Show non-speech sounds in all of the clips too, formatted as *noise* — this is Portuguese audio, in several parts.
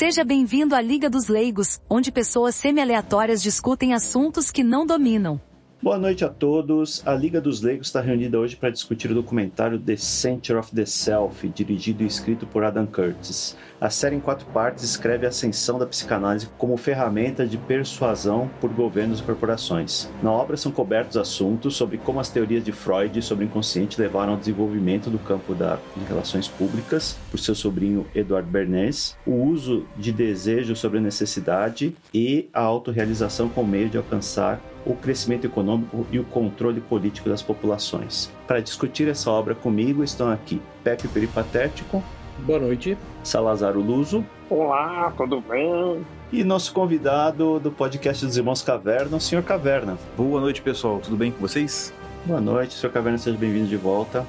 Seja bem-vindo à Liga dos Leigos, onde pessoas semi-aleatórias discutem assuntos que não dominam. Boa noite a todos. A Liga dos Leigos está reunida hoje para discutir o documentário The Center of the Self, dirigido e escrito por Adam Curtis. A série em quatro partes escreve a ascensão da psicanálise como ferramenta de persuasão por governos e corporações. Na obra são cobertos assuntos sobre como as teorias de Freud sobre o inconsciente levaram ao desenvolvimento do campo das relações públicas por seu sobrinho Edward Bernays, o uso de desejo sobre a necessidade e a autorrealização como meio de alcançar o crescimento econômico e o controle político das populações. Para discutir essa obra comigo estão aqui Pepe Peripatético. Boa noite. Salazar Luso. Olá, tudo bem? E nosso convidado do podcast dos Irmãos Caverna, o Sr. Caverna. Boa noite, pessoal. Tudo bem com vocês? Boa noite, Sr. Caverna. Seja bem-vindo de volta.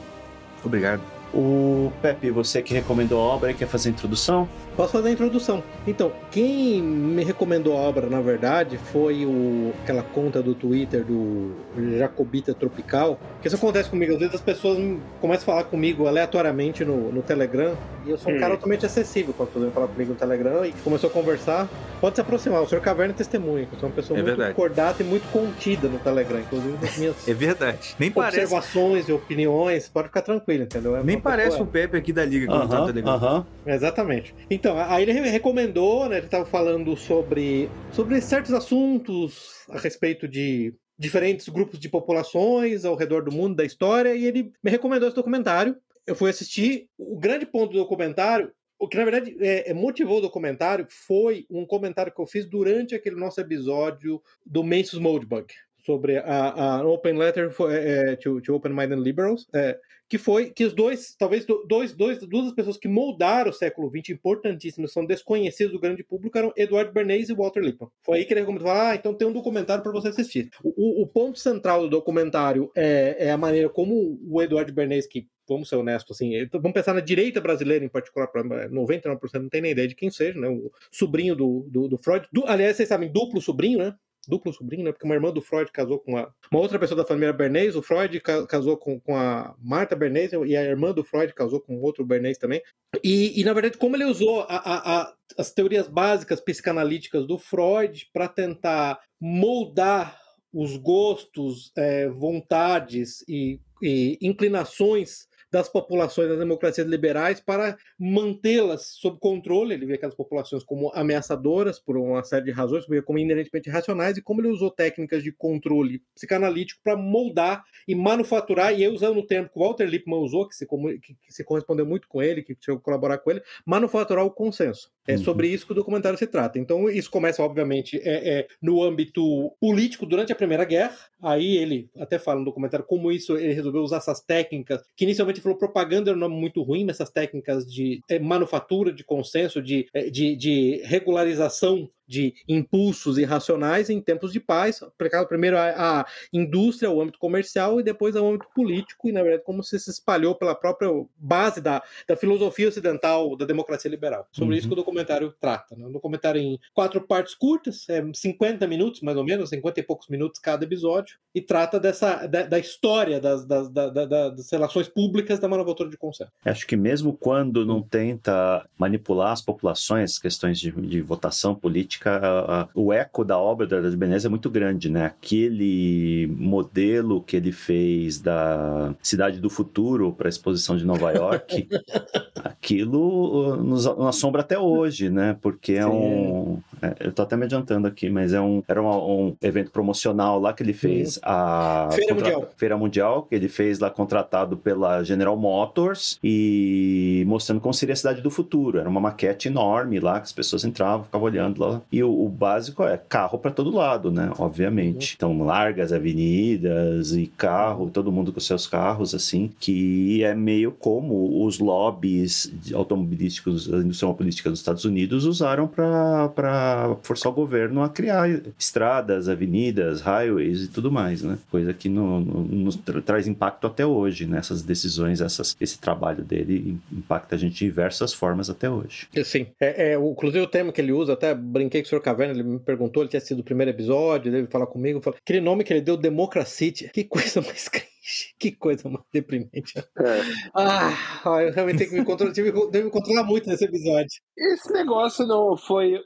Obrigado. O Pepe, você que recomendou a obra e quer fazer a introdução? Posso fazer a introdução. Então, quem me recomendou a obra, na verdade, foi o, aquela conta do Twitter do Jacobita Tropical. Que isso acontece comigo. Às vezes as pessoas começam a falar comigo aleatoriamente no, no Telegram. E eu sou um hum. cara altamente acessível quando você falar comigo no Telegram. E começou a conversar. Pode se aproximar. O Sr. Caverna é testemunha. Eu sou uma pessoa é muito verdade. cordata e muito contida no Telegram. Inclusive nas minhas *laughs* é verdade. Nem observações parece... e opiniões. Pode ficar tranquilo, entendeu? É Nem parece o Pepe aqui da Liga. Uh -huh, tá uh -huh. Exatamente. Então, aí ele recomendou, né? Ele estava falando sobre, sobre certos assuntos a respeito de diferentes grupos de populações ao redor do mundo, da história, e ele me recomendou esse documentário. Eu fui assistir. O grande ponto do documentário o que na verdade é, é, motivou o documentário foi um comentário que eu fiz durante aquele nosso episódio do Mensus Moldbug sobre a, a Open Letter for, é, to, to Open Minded Liberals, é, que foi que os dois, talvez dois, dois, duas pessoas que moldaram o século XX, importantíssimas, são desconhecidos do grande público, eram Eduardo Bernays e Walter Lippmann. Foi aí que ele recomendou, ah, então tem um documentário para você assistir. O, o, ponto central do documentário é, é a maneira como o Eduardo Bernays, que vamos ser honestos, assim, vamos pensar na direita brasileira em particular, 99% não tem nem ideia de quem seja, né, o sobrinho do, do, do Freud, aliás, vocês sabem, duplo sobrinho, né, duplo sobrinho, né? Porque uma irmã do Freud casou com uma, uma outra pessoa da família Bernays, o Freud casou com, com a Marta Bernays e a irmã do Freud casou com outro Bernays também. E, e na verdade, como ele usou a, a, a, as teorias básicas psicanalíticas do Freud para tentar moldar os gostos, é, vontades e, e inclinações das populações das democracias liberais para mantê-las sob controle. Ele vê aquelas populações como ameaçadoras por uma série de razões, como inerentemente racionais, e como ele usou técnicas de controle psicanalítico para moldar e manufaturar, e eu usando o termo que o Walter Lippmann usou, que se, que, que se correspondeu muito com ele, que chegou a colaborar com ele, manufaturar o consenso. É uhum. sobre isso que o documentário se trata. Então, isso começa, obviamente, é, é, no âmbito político durante a Primeira Guerra. Aí ele até fala no documentário como isso ele resolveu usar essas técnicas, que inicialmente falou propaganda era um nome muito ruim, mas essas técnicas de é, manufatura, de consenso, de, é, de, de regularização de impulsos irracionais em tempos de paz, aplicado primeiro à, indústria, ao âmbito comercial e depois ao âmbito político, e na verdade como se espalhou pela própria base da, da filosofia ocidental da democracia liberal. Sobre uhum. isso que o documentário trata. Né? Um documentário em quatro partes curtas, é 50 minutos mais ou menos, 50 e poucos minutos cada episódio, e trata dessa da, da história das, das, da, das, relações públicas da manufatura de consenso. Acho que mesmo quando não tenta manipular as populações, questões de, de votação política, a, a, o eco da obra da Benez é muito grande, né? Aquele modelo que ele fez da Cidade do Futuro para a exposição de Nova York, *laughs* aquilo uh, nos, assombra até hoje, né? Porque é Sim. um. É, eu tô até me adiantando aqui, mas é um, era um, um evento promocional lá que ele fez a Feira contra, Mundial. Feira Mundial, que ele fez lá contratado pela General Motors e mostrando como seria a cidade do futuro. Era uma maquete enorme lá que as pessoas entravam, ficavam olhando lá e o, o básico é carro para todo lado, né? Obviamente. Uhum. Então, largas avenidas e carro, todo mundo com seus carros, assim, que é meio como os lobbies automobilísticos da indústria automobilística dos Estados Unidos usaram para forçar o governo a criar estradas, avenidas, highways e tudo mais, né? Coisa que no, no, nos tra traz impacto até hoje, né? Essas decisões, essas, esse trabalho dele impacta a gente de diversas formas até hoje. Sim. É, é, inclusive o tema que ele usa, até brinquei Sr. Caverna ele me perguntou, ele tinha sido o primeiro episódio, ele falar comigo, falou, aquele nome que ele deu, Democracy, que coisa *laughs* mais *laughs* que coisa mais deprimente. É. Ah, eu realmente tenho que me controlar, tive que me controlar muito nesse episódio. Esse negócio não foi.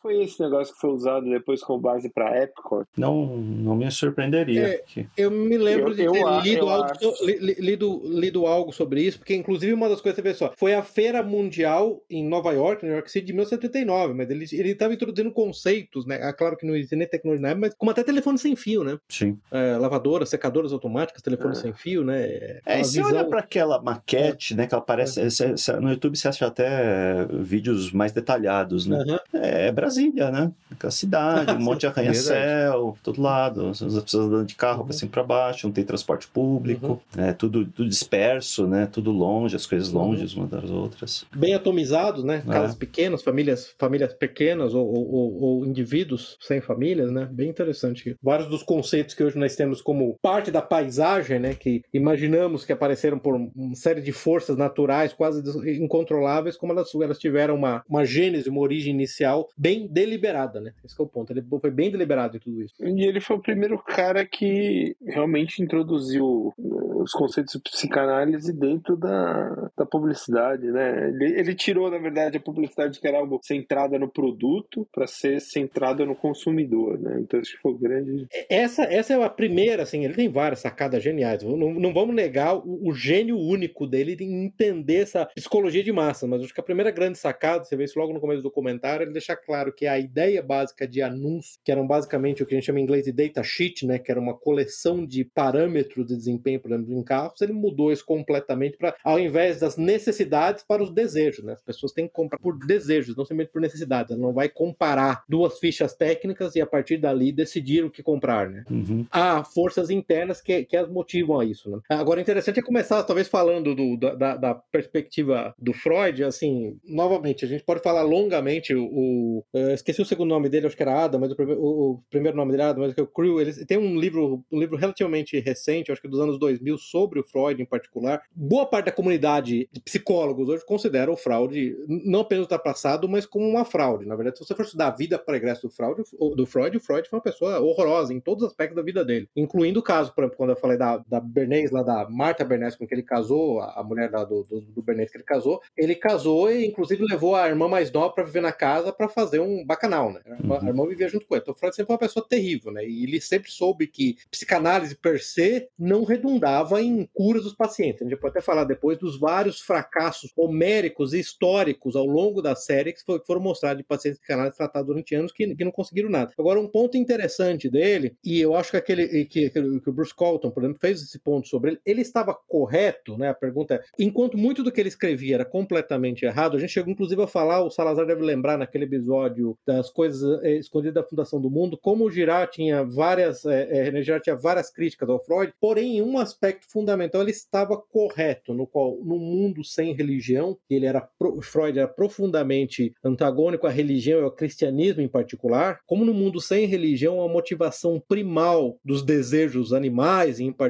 Foi esse negócio que foi usado depois como base pra Epcot. Não, não me surpreenderia. É, porque- Eu me lembro Eu- de eu ter a- lido, eu algo, li- li- lido, lido algo sobre isso, porque inclusive uma das coisas, você vê só, foi a Feira Mundial em Nova York, New York City, de 1979, mas ele ele estava introduzindo conceitos, né? Ah, Claro que não existia nem tecnologia mas como até telefone sem fio, né? Sim. É, lavadoras, secadoras automáticas, telefone É. sem fio, né? É, e você visão- olha para aquela maquete, né, que ela parece. cê- no YouTube você acha até vídeos mais detalhados, né? Aham. É Brasília, né? Aquela cidade, um *laughs* monte de arranha-céu, todo lado, as pessoas andando de carro para Uhum. cima e para baixo, não tem transporte público, é tudo, tudo disperso, né? Tudo longe, as coisas Uhum. longe umas das outras. bem atomizados, né? É. Casas pequenas, famílias, famílias pequenas ou, ou- ou- ou indivíduos sem famílias, né? Bem interessante. Vários dos conceitos que hoje nós temos como parte da paisagem, né? Que imaginamos que apareceram por uma série de forças naturais quase incontroláveis, como elas, elas tiveram uma, uma gênese, uma origem inicial bem deliberada, né? Esse é o ponto. Ele foi bem deliberado em tudo isso. E ele foi o primeiro cara que realmente introduziu os conceitos de psicanálise dentro da, da publicidade, né? Ele, ele tirou, na verdade, a publicidade que era algo centrada no produto para ser centrada no consumidor, né? Então acho que foi grande. Essa, essa é a primeira, assim, ele tem várias sacadas geniais. Não, não vamos negar o, o gênio único dele em entender essa psicologia de massa, mas acho que a primeira grande sacada, você vê isso logo no começo do documentário, ele deixa claro que a ideia básica de anúncio, que eram basicamente o que a gente chama em inglês de data sheet, né, que era uma coleção de parâmetros de desempenho, por exemplo, em carros, ele mudou isso completamente para, ao invés das necessidades, para os desejos, né? As pessoas têm que comprar por desejos, não somente por necessidades. Ela não vai comparar duas fichas técnicas e a partir dali decidir o que comprar, né? Uhum. há forças internas que, que as motivam a isso. Né? Agora, interessante é começar, talvez, falando do- da, da- perspectiva do Freud, assim, novamente, a gente pode falar longamente, o, o- esqueci o segundo nome dele, acho que era Adam, mas o, o- o primeiro nome dele era Adam, mas é o Crew, ele tem um livro, um livro relativamente recente, acho que dos anos 2000, sobre o Freud em particular. Boa parte da comunidade de psicólogos hoje considera o Freud não apenas ultrapassado, mas como uma fraude. Na verdade, se você for estudar a vida pregressa do Freud, do Freud, o Freud foi uma pessoa horrorosa em todos os aspectos da vida dele, incluindo o caso, por exemplo, quando eu falei da, da Bernays, lá da Marta Bernays, com que ele casou, a, mulher lá do, do, do Bernays que ele casou, ele casou e inclusive levou a irmã mais nova para viver na casa para fazer um bacanal, né? A irmã, Uhum. a irmã vivia junto com ele. Então, o Freud sempre foi uma pessoa terrível, né? E ele sempre soube que psicanálise per se não redundava em curas dos pacientes. A gente pode até falar depois dos vários fracassos homéricos e históricos ao longo da série que que foram mostrados de pacientes psicanálise tratados durante anos que, que não conseguiram nada. Agora, um ponto interessante dele, e eu acho que aquele que, que o Bruce Colton, por exemplo, fez esse ponto sobre ele, ele estava correto, né? A pergunta é, enquanto muito do que ele escrevia era completamente errado, a gente chegou inclusive a falar, o Salazar deve lembrar naquele episódio das coisas eh, escondidas da Fundação do Mundo, como o Girard tinha várias, eh, René Girard tinha várias críticas ao Freud, porém em um aspecto fundamental ele estava correto, no qual no mundo sem religião, ele era Freud era profundamente antagônico à religião e ao cristianismo em particular, como no mundo sem religião a motivação primal dos desejos animais, em particular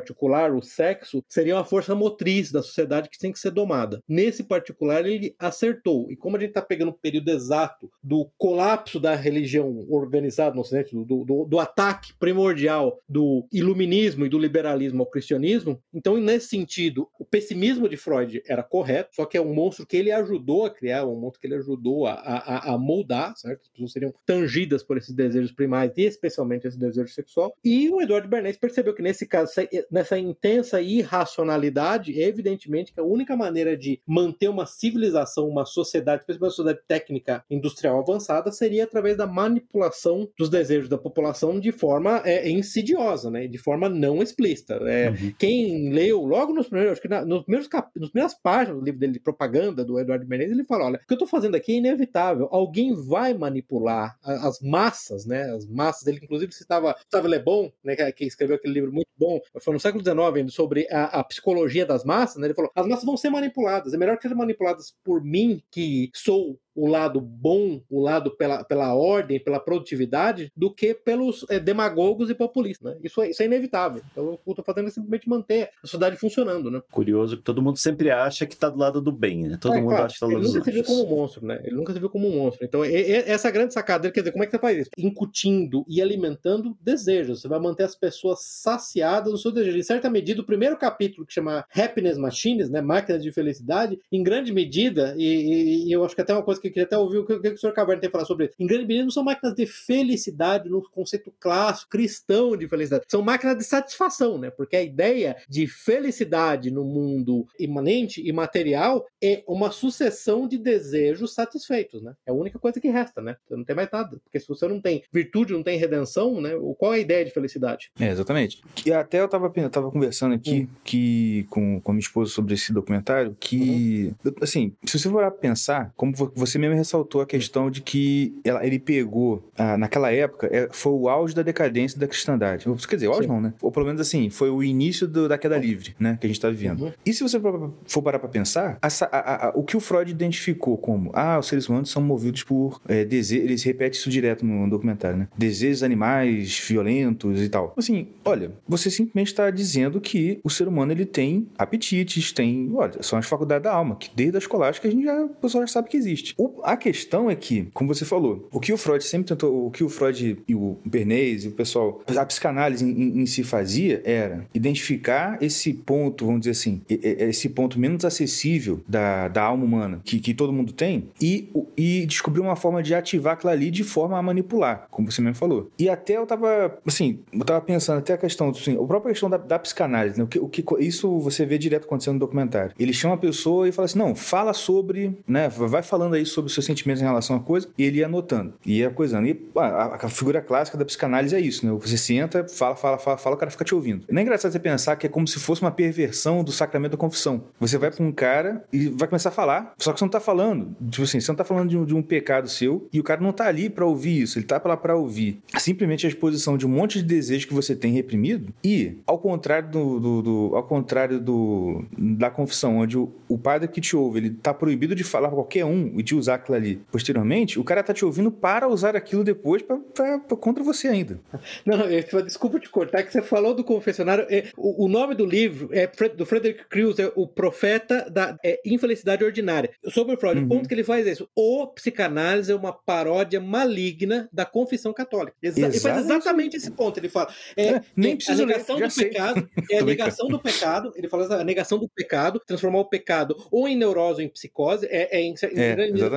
o sexo, seria uma força motriz da sociedade que tem que ser domada. Nesse particular ele acertou. E como a gente está pegando o período exato do colapso da religião organizada no Ocidente, do, do, do ataque primordial do iluminismo e do liberalismo ao cristianismo, então nesse sentido o pessimismo de Freud era correto, só que é um monstro que ele ajudou a criar, um monstro que ele ajudou a, a, a moldar, certo? As pessoas seriam tangidas por esses desejos primais e especialmente esse desejo sexual. E o Eduardo Bernays percebeu que nesse caso, nessa intensa irracionalidade, evidentemente que a única maneira de manter uma civilização, uma sociedade, principalmente uma sociedade técnica industrial avançada, seria através da manipulação dos desejos da população de forma é, insidiosa, né? De forma não explícita. É, Uhum. quem leu logo nos primeiros, acho que na, nos primeiros cap, nas primeiras páginas do livro dele de propaganda do Eduardo Menezes, ele fala: olha, o que eu estou fazendo aqui é inevitável. Alguém vai manipular as massas, né? As massas. Ele inclusive citava Gustave Le Bon, né? Que, escreveu aquele livro muito bom, foi no século XIX sobre a, a psicologia das massas. Né? Ele falou: as massas vão ser manipuladas. É melhor que sejam manipuladas por mim, que sou o lado bom, o lado pela, pela ordem, pela produtividade, do que pelos é, demagogos e populistas. Né? Isso, é, isso é inevitável. Então, o que eu estou fazendo é simplesmente manter a sociedade funcionando. Né? Curioso que todo mundo sempre acha que está do lado do bem, né? Todo é, mundo claro, acha que está do lado Ele dos nunca se viu como um monstro, né? Ele nunca se viu como um monstro. Então, e, e, essa é a grande sacada dele, quer dizer, como é que você faz isso? Incutindo e alimentando desejos. Você vai manter as pessoas saciadas no seu desejo. Em certa medida, o primeiro capítulo, que chama Happiness Machines, né? Máquinas de felicidade, em grande medida, e, e, e eu acho que até uma coisa que eu queria até ouvir o que, o, Sr. Caverna tem a falar sobre isso. Em grande medida, não são máquinas de felicidade no conceito clássico, cristão de felicidade. São máquinas de satisfação, né? Porque a ideia de felicidade no mundo imanente e material é uma sucessão de desejos satisfeitos, né? É a única coisa que resta, né? Você não tem mais nada. Porque se você não tem virtude, não tem redenção, né? Qual é a ideia de felicidade? É, exatamente. E até eu tava, eu tava conversando aqui hum. que, com, com minha esposa sobre esse documentário, que, uhum. assim, se você for pensar, como você mesmo ressaltou a questão de que ela, ele pegou, ah, naquela época, é, foi o auge da decadência da cristandade. Quer dizer, o auge Sim. não, né? Ou pelo menos assim, foi o início do, da queda livre, né? Que a gente tá vivendo. Uhum. E se você for parar pra pensar, essa, a, a, o que o Freud identificou como, ah, os seres humanos são movidos por é, desejos, eles repetem isso direto no documentário, né? Desejos animais violentos e tal. Assim, olha, você simplesmente está dizendo que o ser humano ele tem apetites, tem, olha, são as faculdades da alma, que desde a escolástica a gente já, o pessoal já sabe que existe. O, a questão é que, como você falou, o que o Freud sempre tentou, o que o Freud e o Bernays e o pessoal, a psicanálise em, em, em si fazia era identificar esse ponto, vamos dizer assim, esse ponto menos acessível da, da alma humana que, que todo mundo tem e, e descobrir uma forma de ativar aquilo ali de forma a manipular, como você mesmo falou. E até eu tava, assim, eu tava pensando até a questão, assim, a própria questão da, da psicanálise, né? o, que, o que isso você vê direto acontecendo no documentário. Ele chama a pessoa e fala assim, não, fala sobre, né, vai falando aí sobre os seus sentimentos em relação à coisa, e ele ia anotando, ia coisando. E a, a, figura clássica da psicanálise é isso, né? Você senta, fala, fala, fala, fala, o cara fica te ouvindo. Não é engraçado você pensar que é como se fosse uma perversão do sacramento da confissão. Você vai pra um cara e vai começar a falar, só que você não tá falando, tipo assim, você não tá falando de um, de um pecado seu, e o cara não tá ali para ouvir isso, ele tá lá para ouvir simplesmente a exposição de um monte de desejo que você tem reprimido, e ao contrário do, do, do ao contrário do da confissão, onde o, o padre que te ouve, ele tá proibido de falar pra qualquer um e de usar aquilo ali posteriormente, o cara tá te ouvindo para usar aquilo depois pra, pra, pra contra você ainda. Não, não, desculpa te cortar, que você falou do confessionário. É, o, o, nome do livro é do Frederick Crews, é O Profeta da é, Infelicidade Ordinária. Sobre o Freud, uhum. o ponto que ele faz é isso. O psicanálise é uma paródia maligna da confissão católica. Exa ele faz exatamente esse ponto. Ele fala. É, é nem precisa a negação ler, do sei. pecado. *laughs* É a negação do pecado. Ele fala a negação do pecado, transformar o pecado ou em neurose ou em psicose, é, é, em,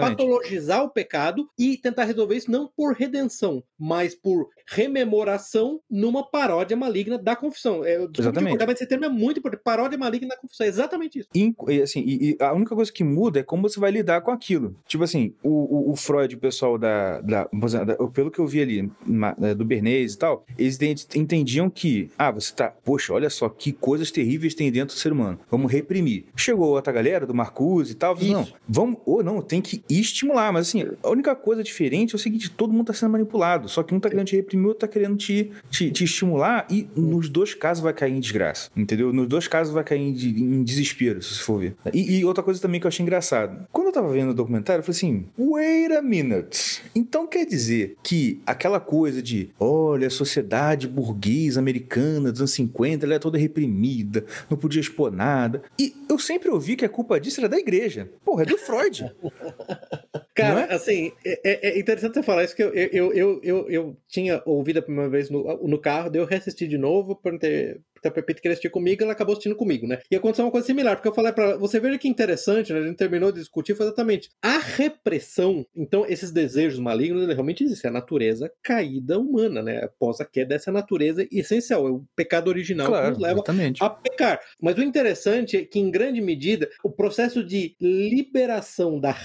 patologizar o pecado e tentar resolver isso não por redenção, mas por rememoração numa paródia maligna da confissão. É, exatamente. Mas esse termo é muito importante. Paródia maligna da confissão. É exatamente isso. E, assim, e, e, a única coisa que muda é como você vai lidar com aquilo. Tipo assim, o, o, o Freud, o pessoal da, da, da, Pelo que eu vi ali, do Bernays e tal, eles entendiam que, ah, você tá. Poxa, olha só que coisas terríveis tem dentro do ser humano. Vamos reprimir. Chegou outra galera do Marcuse e tal, não, vamos. Ou não, tem que estimular. Mas assim, a única coisa diferente é o seguinte: todo mundo tá sendo manipulado. Só que um tá querendo reprimir, outro tá querendo te, te, te estimular. E nos dois casos vai cair em desgraça. Entendeu? Nos dois casos vai cair em, em desespero, se você for ver. E, e, outra coisa também que eu achei engraçado. Quando eu tava vendo o documentário, eu falei assim: wait a minute. Então quer dizer que aquela coisa de olha, a sociedade burguesa americana dos anos 50, ela é toda reprimida, não podia expor nada. E eu sempre ouvi que a culpa disso era da igreja. Porra, é do Freud. *laughs* Cara, é? assim, é, é, é, interessante você falar isso, que eu, eu, eu, eu, eu tinha ouvido a primeira vez no, no carro, daí eu reassisti de novo, para ter a Pepita queria assistir comigo, ela acabou assistindo comigo, né? E aconteceu uma coisa similar, porque eu falei para ela, você veja que interessante, né? A gente terminou de discutir, foi exatamente a repressão. Então, esses desejos malignos, ele realmente existe, é a natureza caída humana, né? Após a queda dessa natureza essencial, é o pecado original claro, que nos leva exatamente. a pecar. Mas o interessante é que, em grande medida, o processo de liberação da,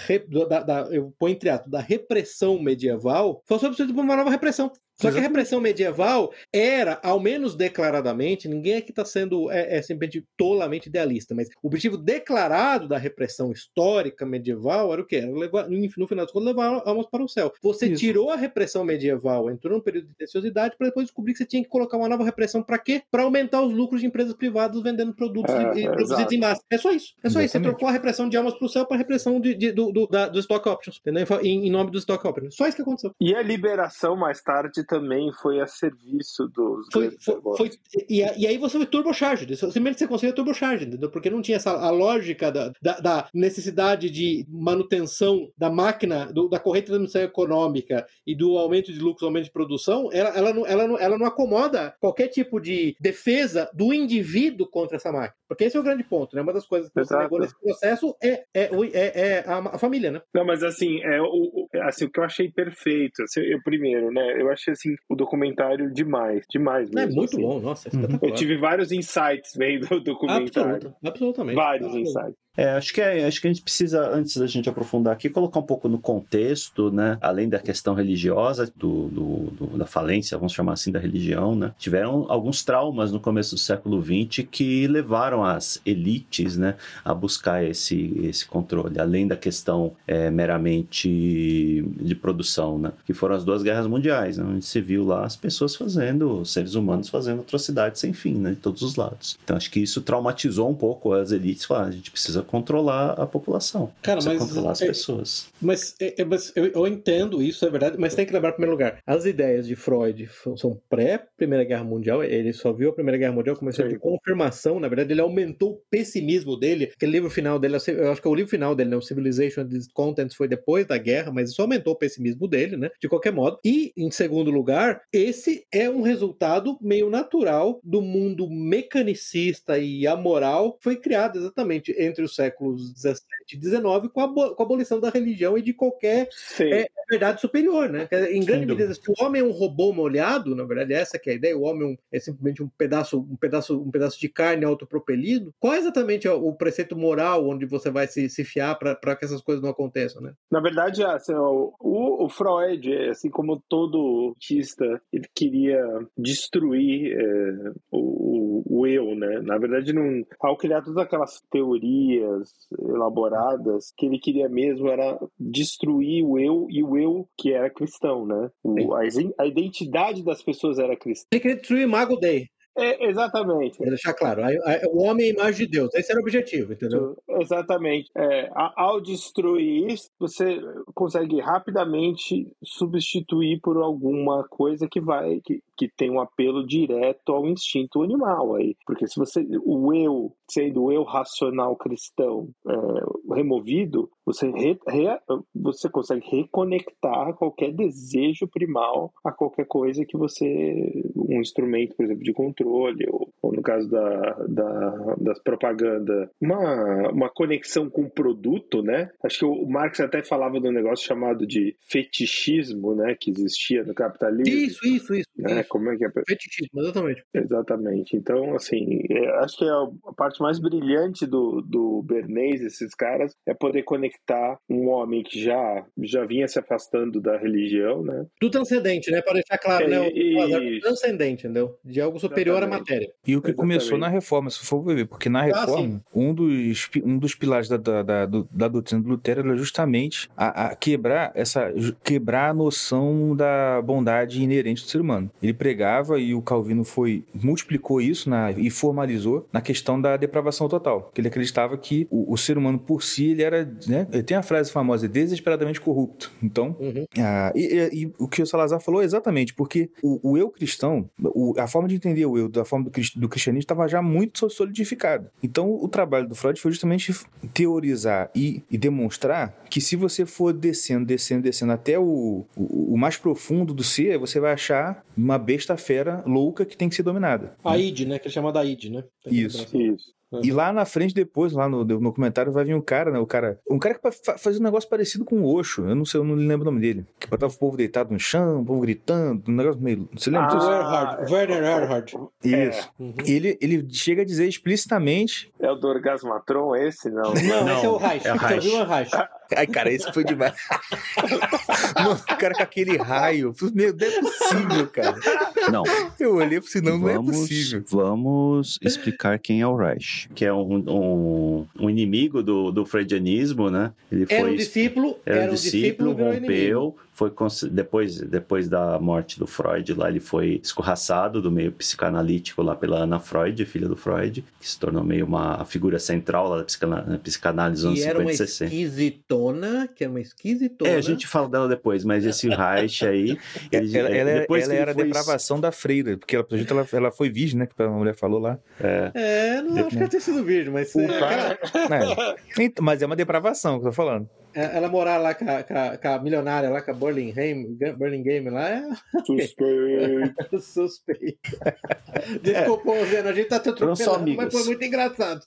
da, da eu põe entre atos, da repressão medieval, foi substituído por uma nova repressão Só que a repressão medieval era, ao menos declaradamente, ninguém aqui está sendo é, é, simplesmente tolamente idealista, mas o objetivo declarado da repressão histórica medieval era o quê? Era levar, no final das contas, levar almas para o céu. Você Isso. tirou a repressão medieval, entrou num período de preciosidade, para depois descobrir que você tinha que colocar uma nova repressão para quê? Para aumentar os lucros de empresas privadas vendendo produtos é, e, e produzidos em massa. É só isso. É só Exatamente. isso. Você trocou a repressão de almas para o céu para a repressão de, de, do, do, da, do stock options, entendeu? Em, em nome do stock options. Só isso que aconteceu. E a liberação mais tarde também foi a serviço dos. Foi, foi, foi e, e, aí você foi turbocharged. Simplesmente você conseguia turbocharged, entendeu? Porque não tinha essa a lógica da, da, da necessidade de manutenção da máquina, do, da corrente de transmissão econômica e do aumento de lucros, aumento de produção, ela, ela, não, ela, não, ela não acomoda qualquer tipo de defesa do indivíduo contra essa máquina. Porque esse é o grande ponto, né? Uma das coisas que Exato. você negou nesse processo é, é, é, é a, a, família, né? Não, mas assim, é o, assim, o que eu achei perfeito, assim, eu primeiro, né? Eu achei assim, o documentário demais, demais mesmo. É muito assim. bom, nossa, uhum. Eu tive vários insights vendo o documentário. Absoluta, absolutamente. Vários absolutamente. insights. É, acho que, é, acho que a gente precisa, antes da gente aprofundar aqui, colocar um pouco no contexto, né? Além da questão religiosa, do, do, do, da falência, vamos chamar assim, da religião, né? Tiveram alguns traumas no começo do século XX que levaram as elites, né, a buscar esse, esse controle, além da questão é, meramente de produção, né? Que foram as duas guerras mundiais, né? Onde se viu lá as pessoas fazendo, seres humanos fazendo atrocidades sem fim, né? De todos os lados. Então acho que isso traumatizou um pouco as elites, falaram, ah, a gente precisa controlar a população. Cara, mas controlar as é, pessoas. Mas, é, é, mas eu, eu, entendo isso, é verdade, mas tem que lembrar, em primeiro lugar, as ideias de Freud são pré-Primeira Guerra Mundial, ele só viu a Primeira Guerra Mundial como de confirmação, na verdade, ele aumentou o pessimismo dele, aquele livro final dele, eu acho que é o livro final dele, né, o Civilization and Its Contents foi depois da guerra, mas isso aumentou o pessimismo dele, né, de qualquer modo. E, em segundo lugar, esse é um resultado meio natural do mundo mecanicista e amoral que foi criado exatamente entre os séculos 17 e 19 com a, com a abolição da religião e de qualquer é, verdade superior, né? Em grande medida, se o homem é um robô molhado, na verdade essa que é a ideia, o homem é, é simplesmente um pedaço, um pedaço, um pedaço de carne autopropelido. Qual é exatamente o preceito moral onde você vai se, se fiar para que essas coisas não aconteçam, né? Na verdade, assim, o, o Freud, assim como todo artista, ele queria destruir é, o, o, eu, né? Na verdade, não, ao criar todas aquelas teorias elaboradas, que ele queria mesmo era destruir o eu e o eu que era cristão, né? O, a, a, identidade das pessoas era cristã. Ele queria destruir o Mago Dei. É, exatamente. Vou deixar claro. O homem é a imagem de Deus. Esse era o objetivo, entendeu? Exatamente. É, ao destruir isso, você consegue rapidamente substituir por alguma coisa que vai que, que tem um apelo direto ao instinto animal aí. Porque se você o eu, sendo o eu racional cristão é, removido, você, re, re, você consegue reconectar qualquer desejo primal a qualquer coisa que você um instrumento, por exemplo, de controle ou, ou no caso da, da, das propaganda, uma, uma conexão com o produto, né? Acho que o Marx até falava de um negócio chamado de fetichismo, né? Que existia no capitalismo. Isso, isso, isso. Né? isso. Como é que é? Fetichismo, exatamente. Exatamente. Então, assim, é, acho que é a parte mais brilhante do, do Bernays, esses caras, é poder conectar um homem que já, já vinha se afastando da religião, né? Do transcendente, né? Para deixar claro, é, né? O, e... transcendente, entendeu? De algo superior a matéria. E o que Exatamente. começou na reforma, se for ver, porque na ah, reforma, ah, um, dos, um dos pilares da, da, da, da doutrina do Lutero era justamente a, a, quebrar essa quebrar a noção da bondade inerente do ser humano. Ele pregava e o Calvino foi multiplicou isso na, e formalizou na questão da depravação total, que ele acreditava que o, o ser humano por si ele era, né, ele tem a frase famosa desesperadamente corrupto. Então, uhum. a, e, e, e, o que o Salazar falou é exatamente porque o, o eu cristão, o, a forma de entender o eu da forma do, do cristianismo estava já muito solidificado. Então, o trabalho do Freud foi justamente teorizar e, e demonstrar que se você for descendo, descendo, descendo até o, o, o, mais profundo do ser, você vai achar uma besta fera louca que tem que ser dominada. A id, né? Que é chamada id, né? Isso. Isso. E lá na frente, depois, lá no, no comentário, vai vir um cara, né? O cara. Um cara que fa- fazia um negócio parecido com o Osho. Eu não sei, eu não lembro o nome dele. Que botava o povo deitado no chão, o povo gritando, um negócio meio. Você lembra Ah, disso? O Erhard, Werner Erhard. Isso. Uhum. Ele, ele chega a dizer explicitamente. É o do Orgasmatron esse? Não. Não, Não, esse é o Reich. é o Reich. Ai, cara, esse foi demais. *laughs* Mano, o cara com aquele raio. Meu Deus, é possível, cara. Não, Eu olhei e falei, não, não é possível. vamos explicar quem é o Reich, que é um, um, um inimigo do, do freudianismo, né? Ele Era um foi discípulo, era um discípulo, rompeu, foi depois, depois da morte do Freud lá, ele foi escorraçado do meio psicanalítico lá pela Ana Freud, filha do Freud, que se tornou meio uma figura central lá da psicanálise dos anos E era 50 uma e 60. esquisitona, que era uma esquisitona. É, a gente fala dela depois, mas esse *laughs* Reich aí, ele, Ela, ela, depois ela era a depravação da freira, porque ela, ela, ela foi virgem, né? Que a mulher falou lá. É, não acho que ela tenha sido virgem, mas O é, cara- É. Então, mas é uma depravação que eu tô falando. Ela, ela morar lá com a, com a- com a milionária lá, com a Burlingame, Burlingame lá, é *laughs* Suspeito. *laughs* suspeito. Desculpa, ô, Zeno, a gente tá te atropelando, mas foi muito engraçado.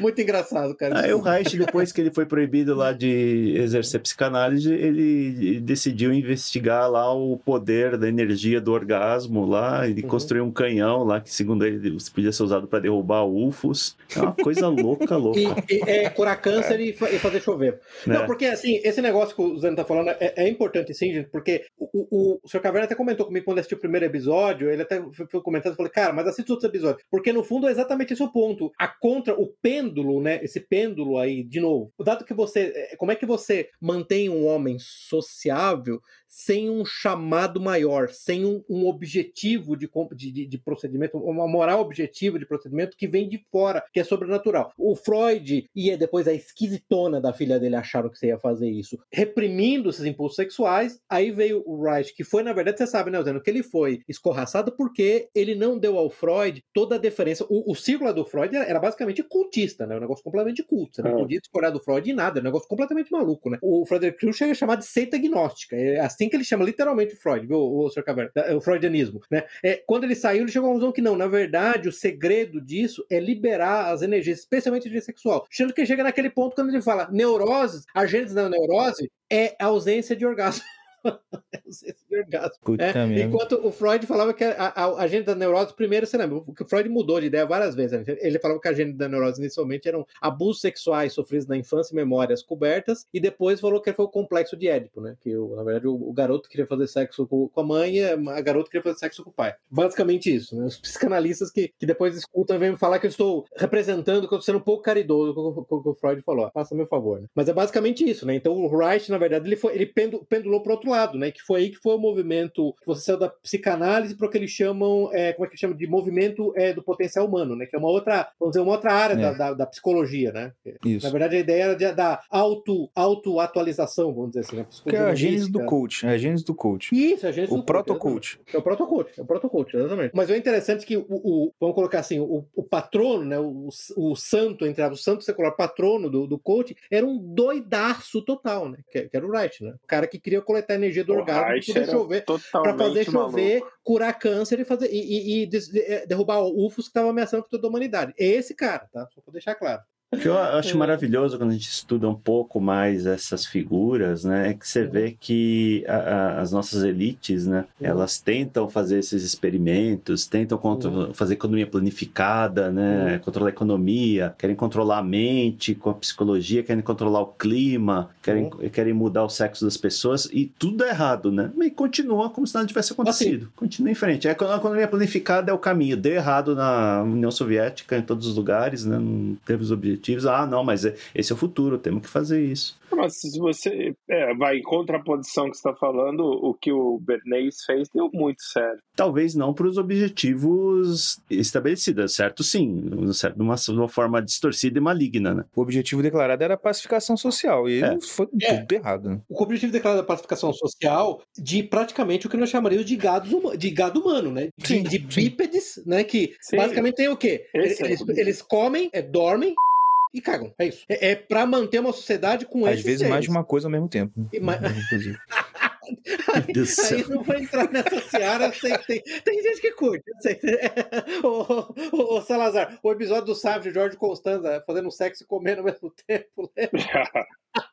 Muito engraçado, cara. Aí o Reich, depois que ele foi proibido lá de exercer psicanálise, ele decidiu investigar lá o poder da energia do orgasmo lá, ele Uhum. construiu um canhão lá que, segundo ele, podia ser usado para derrubar UFOs. É uma coisa louca, louca. E, e, é, curar câncer e, fa- e fazer chover. né? Não, porque assim, esse negócio que o Zeno tá falando é, é importante sim, gente, porque o, o, o Sr. Caverna até comentou comigo quando assistiu o primeiro episódio, ele até foi, comentando, falei, cara, mas assista outros episódios, porque no fundo é exatamente esse o ponto. A contra, o pêndulo, né, esse pêndulo aí, de novo, dado que você, é, como é que você mantém um homem sociável sem um chamado maior, sem um, um objetivo de, de, de- procedimento, uma moral objetiva de procedimento que vem de fora, que é sobrenatural. O Freud e depois a esquisitona da filha dele acharam que você ia fazer isso, reprimindo esses impulsos sexuais. Aí veio o Reich, que foi, na verdade, você sabe, né, Zeno, que ele foi escorraçado porque ele não deu ao Freud toda a deferência. O, o círculo do Freud era, era basicamente cultista, né? Um negócio completamente culto. Você não É. podia discordar do Freud em nada, era um negócio completamente maluco, né? O Frederick Krug chega a chamar de seita gnóstica. É assim que ele chama literalmente Freud, viu, o Sr. Caverna? É, O freudianismo, né? É, quando ele saiu, ele chegou à conclusão que não, na verdade, o segredo disso é liberar as energias, especialmente a energia sexual. Achando que chega naquele ponto quando ele fala neuroses, agentes da neurose é a ausência de orgasmo. *laughs* *laughs* É de orgasmo. Puta É, enquanto o Freud falava que a, a, agenda da neurose, primeiro, você lembra, o Freud mudou de ideia várias vezes. né? Ele falava que a agenda da neurose inicialmente eram abusos sexuais sofridos na infância e memórias cobertas, e depois falou que foi o complexo de Édipo, né? Que na verdade o, o garoto queria fazer sexo com, com a mãe e a garota queria fazer sexo com o pai. Basicamente isso, né? Os psicanalistas que, que depois escutam vêm me falar que eu estou representando, que eu estou sendo um pouco caridoso com, o que o Freud falou. Faça meu favor, né? Mas é basicamente isso, né? Então o Reich, na verdade, ele, foi, ele pendu- pendulou para outro lado, né? Que foi aí que foi o movimento que você saiu da psicanálise para o que eles chamam, é, como é que chamam de movimento é, do potencial humano, né? Que é uma outra, vamos dizer, uma outra área É. da, da, da psicologia, né? Isso. Na verdade, a ideia era de- da auto, auto-atualização, vamos dizer assim, né? Que é a gênese do Psicologia coach. É a gênese do coach. Isso, a gênese O do proto-coach. é o protocoach, é o protocoach, exatamente. Mas o interessante é que o, o- vamos colocar assim, o, o patrono, né, o, o santo, entre o santo secular patrono do, do coach, era um doidaço total, né? Que, que era o Reich, né? O cara que queria coletar energia do O orgasmo para chover, para fazer chover, maluco. curar câncer e fazer e, e- e eh, derrubar UFOs que estavam ameaçando toda a humanidade. É esse cara, tá? Só para deixar claro. O que eu acho maravilhoso quando a gente estuda um pouco mais essas figuras, né, é que você vê que a- a- as nossas elites, né, elas tentam fazer esses experimentos, tentam fazer economia planificada, né, controlar a economia, querem controlar a mente com a psicologia, querem controlar o clima, querem, querem mudar o sexo das pessoas e tudo é errado, né? E continua como se nada tivesse acontecido. Continua em frente. A eco- a economia planificada é o caminho. Deu errado na União Soviética, em todos os lugares, né? Não teve os objetivos. Ah, não, mas é- esse é o futuro, temos que fazer isso. Mas se você é, vai em contraposição que você está falando, o que o Bernays fez deu muito certo. Talvez não para os objetivos estabelecidos, certo? Sim, certo? De uma, uma forma distorcida e maligna, né? O objetivo declarado era a pacificação social. E É. foi É. tudo errado. né? O objetivo declarado da pacificação social de praticamente o que nós chamaríamos de gado, de gado humano, né? De, Sim, de sim. bípedes, né? Que Sim. basicamente tem o quê? É Eles, eles comem, é, dormem e cagam. É isso. É, é para manter uma sociedade com Às vezes seres. mais de uma coisa ao mesmo tempo. né? E mais- Inclusive. *laughs* Aí, aí não vou entrar nessa seara, tem, tem, tem gente que curte. sei. *laughs* Ô, ô, ô, Salazar, o episódio do Sábio de Jorge Constanza fazendo sexo e comendo ao mesmo tempo, lembra? *laughs*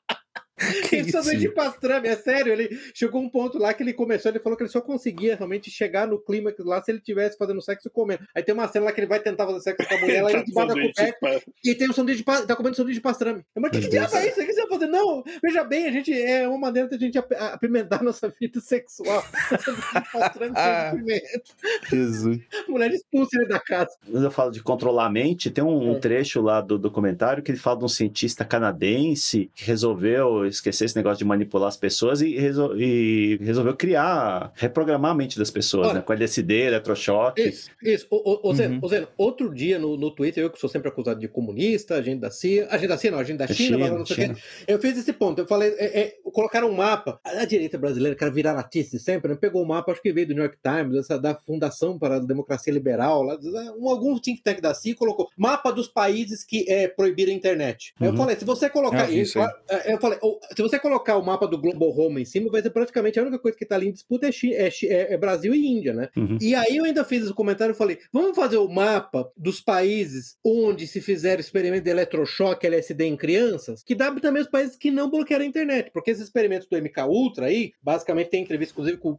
*laughs* Que Ele isso, de pastrame, é sério. Ele chegou um ponto lá que ele começou, ele falou que ele só conseguia realmente chegar no clímax lá se ele tivesse fazendo sexo e comendo. Aí tem uma cena lá que ele vai tentar fazer sexo com a mulher, *laughs* ela Tá ele da Sanduíche, coberta pá. e tem um sanduíche de tá comendo sanduíche de pastrame. Mas que, que diabo é isso? O que você vai fazer? Não, veja bem, a gente é uma maneira de a gente ap- apimentar nossa vida sexual. *laughs* Sanduíche de pastrame pimenta. Jesus. Mulher expulsa ele da casa. Quando eu falo de controlar a mente, tem um, um É. trecho lá do documentário que ele fala de um cientista canadense que resolveu esquecer esse negócio de manipular as pessoas e, resol- e resolveu criar, reprogramar a mente das pessoas, Olha. né? Com LSD, eletrochoque. Isso, isso. Ô, ô, ô, Zeno, Uhum. Zeno, outro dia no, no Twitter, eu que sou sempre acusado de comunista, agente da CIA, agente da CIA não, agente da China, China, não sei o. China. Eu fiz esse ponto, eu falei, é, é, colocaram um mapa, a, direita brasileira, cara, viralatice sempre, né? pegou o mapa, acho que veio do New York Times, essa, da Fundação para a Democracia Liberal, lá, um, algum think tank da CIA colocou mapa dos países que é, proibiram a internet. Aí Eu Uhum. falei, se você colocar Ah, isso, aí. é, eu falei, se você colocar o mapa do Global Home em cima, vai ser praticamente a única coisa que tá ali em disputa é, Chi- é é- é Brasil e Índia, né? Uhum. E aí eu ainda fiz esse comentário e falei: vamos fazer o mapa dos países onde se fizeram experimentos de eletrochoque LSD em crianças, que dá também os países que não bloquearam a internet, porque esses experimentos do MK Ultra aí, basicamente tem entrevista, inclusive, com o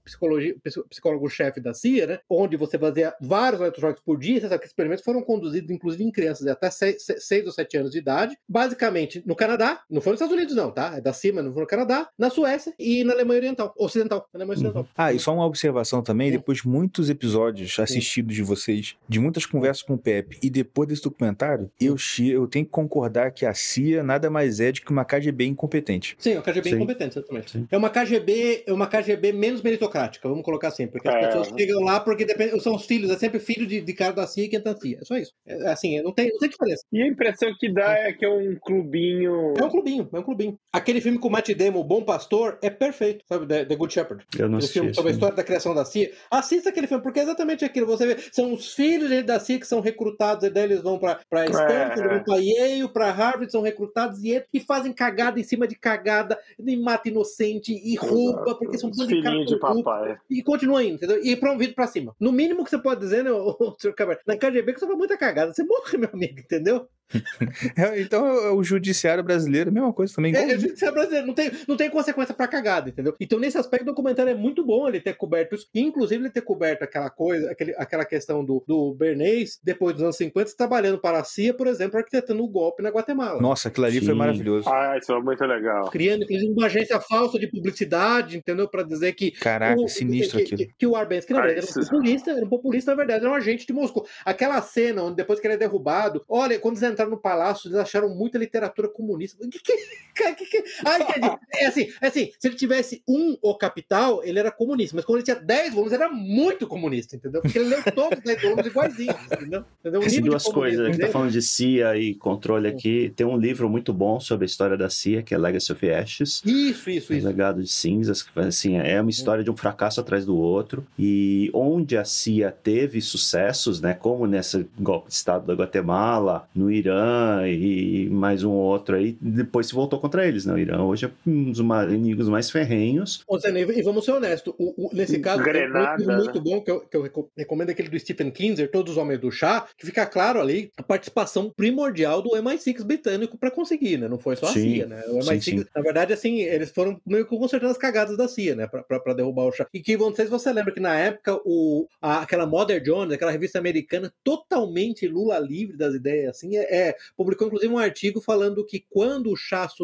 psicólogo-chefe da CIA, né? Onde você fazia vários eletrochoques por dia, que experimentos foram conduzidos, inclusive, em crianças de até 6 ou 7 anos de idade, basicamente no Canadá, não foi nos Estados Unidos, não, tá? É da Foi no Canadá, na Suécia e na Alemanha Oriental, Ocidental, na Alemanha Ocidental. Ah, e só uma observação também, depois de muitos episódios assistidos de vocês, de muitas conversas com o Pepe, e depois desse documentário, eu, eu tenho que concordar que a CIA nada mais é do que uma KGB incompetente. Sim, é uma KGB Sim. incompetente, exatamente. Sim. É uma KGB, é uma KGB menos meritocrática, vamos colocar assim, porque as É. pessoas chegam lá porque depende, são os filhos, é sempre filho de, de cara da CIA que entra na CIA. É só isso. É, assim, não tem, não tem diferença. E a impressão que dá é que é um clubinho. É um clubinho, é um clubinho. Aquele filme com o Matt Damon, O Bom Pastor, é perfeito, sabe? The, The Good Shepherd. Eu não O assisti sobre a história da criação da CIA. Assista aquele filme, porque é exatamente aquilo. Você vê, são os filhos da CIA que são recrutados, e daí eles vão pra, pra Stanford, É. vão pra Yale, pra Harvard, são recrutados e, e fazem cagada em cima de cagada, e mata inocente, e rouba, porque são um bando de de papai. E continua indo, entendeu? E promovido pra cima. No mínimo que você pode dizer, né, ô, ô, senhor Camargo, na KGB que você faz muita cagada, você morre, meu amigo, entendeu? *laughs* É, então é o judiciário brasileiro, a mesma coisa também. É, é judiciário brasileiro, não tem, não tem consequência pra cagada, entendeu? Então, nesse aspecto, o documentário é muito bom ele ter coberto isso, inclusive ele ter coberto aquela coisa, aquele, aquela questão do, do Bernays, depois dos anos 50, trabalhando para a CIA, por exemplo, arquitetando o golpe na Guatemala. Nossa, aquilo ali foi Sim. maravilhoso. Ah, isso é muito legal. Criando, inclusive, uma agência falsa de publicidade, entendeu? Para dizer que Caraca, o, sinistro que, aquilo. que, que o Arbenz, que na Ah, verdade era um populista, era um populista, na verdade, era um agente de Moscou. Aquela cena onde depois que ele é derrubado, olha, quando eles entraram no palácio, eles acharam muita literatura comunista. Que, que, *laughs* que, que. Ah, entendi. É assim, é assim, se ele tivesse um O Capital, ele era comunista, mas quando ele tinha 10 volumes, era muito comunista, entendeu? Porque ele leu todos os 10 volumes iguaizinhos, entendeu? entendeu? Duas coisas, a gente tá falando de CIA e controle aqui. Tem um livro muito bom sobre a história da CIA, que é Legacy of Ashes. Isso, isso, isso. legado de cinzas, que assim, é uma história de um fracasso atrás do outro. E onde a CIA teve sucessos, né? Como nesse golpe de Estado da Guatemala, no Irã e mais um outro aí, depois se voltou contra eles, né? O Irã hoje é um dos inimigos mais ferrenhos. Ô, Zé, e vamos ser honestos, o- o- nesse caso, Grenada, é muito, muito né? bom, que eu, que eu reco- recomendo aquele do Stephen Kinzer, Todos os Homens do Chá, que fica claro ali a participação primordial do MI6 britânico para conseguir, né? Não foi só a Sim, CIA, né? O sim, MI6, sim. na verdade, assim, eles foram meio que consertando as cagadas da CIA, né? Pra, pra, pra derrubar o Chá. E que, não sei se você lembra que na época, o, a- aquela Mother Jones, aquela revista americana, totalmente Lula livre das ideias, assim, é, é, publicou inclusive um artigo falando que quando o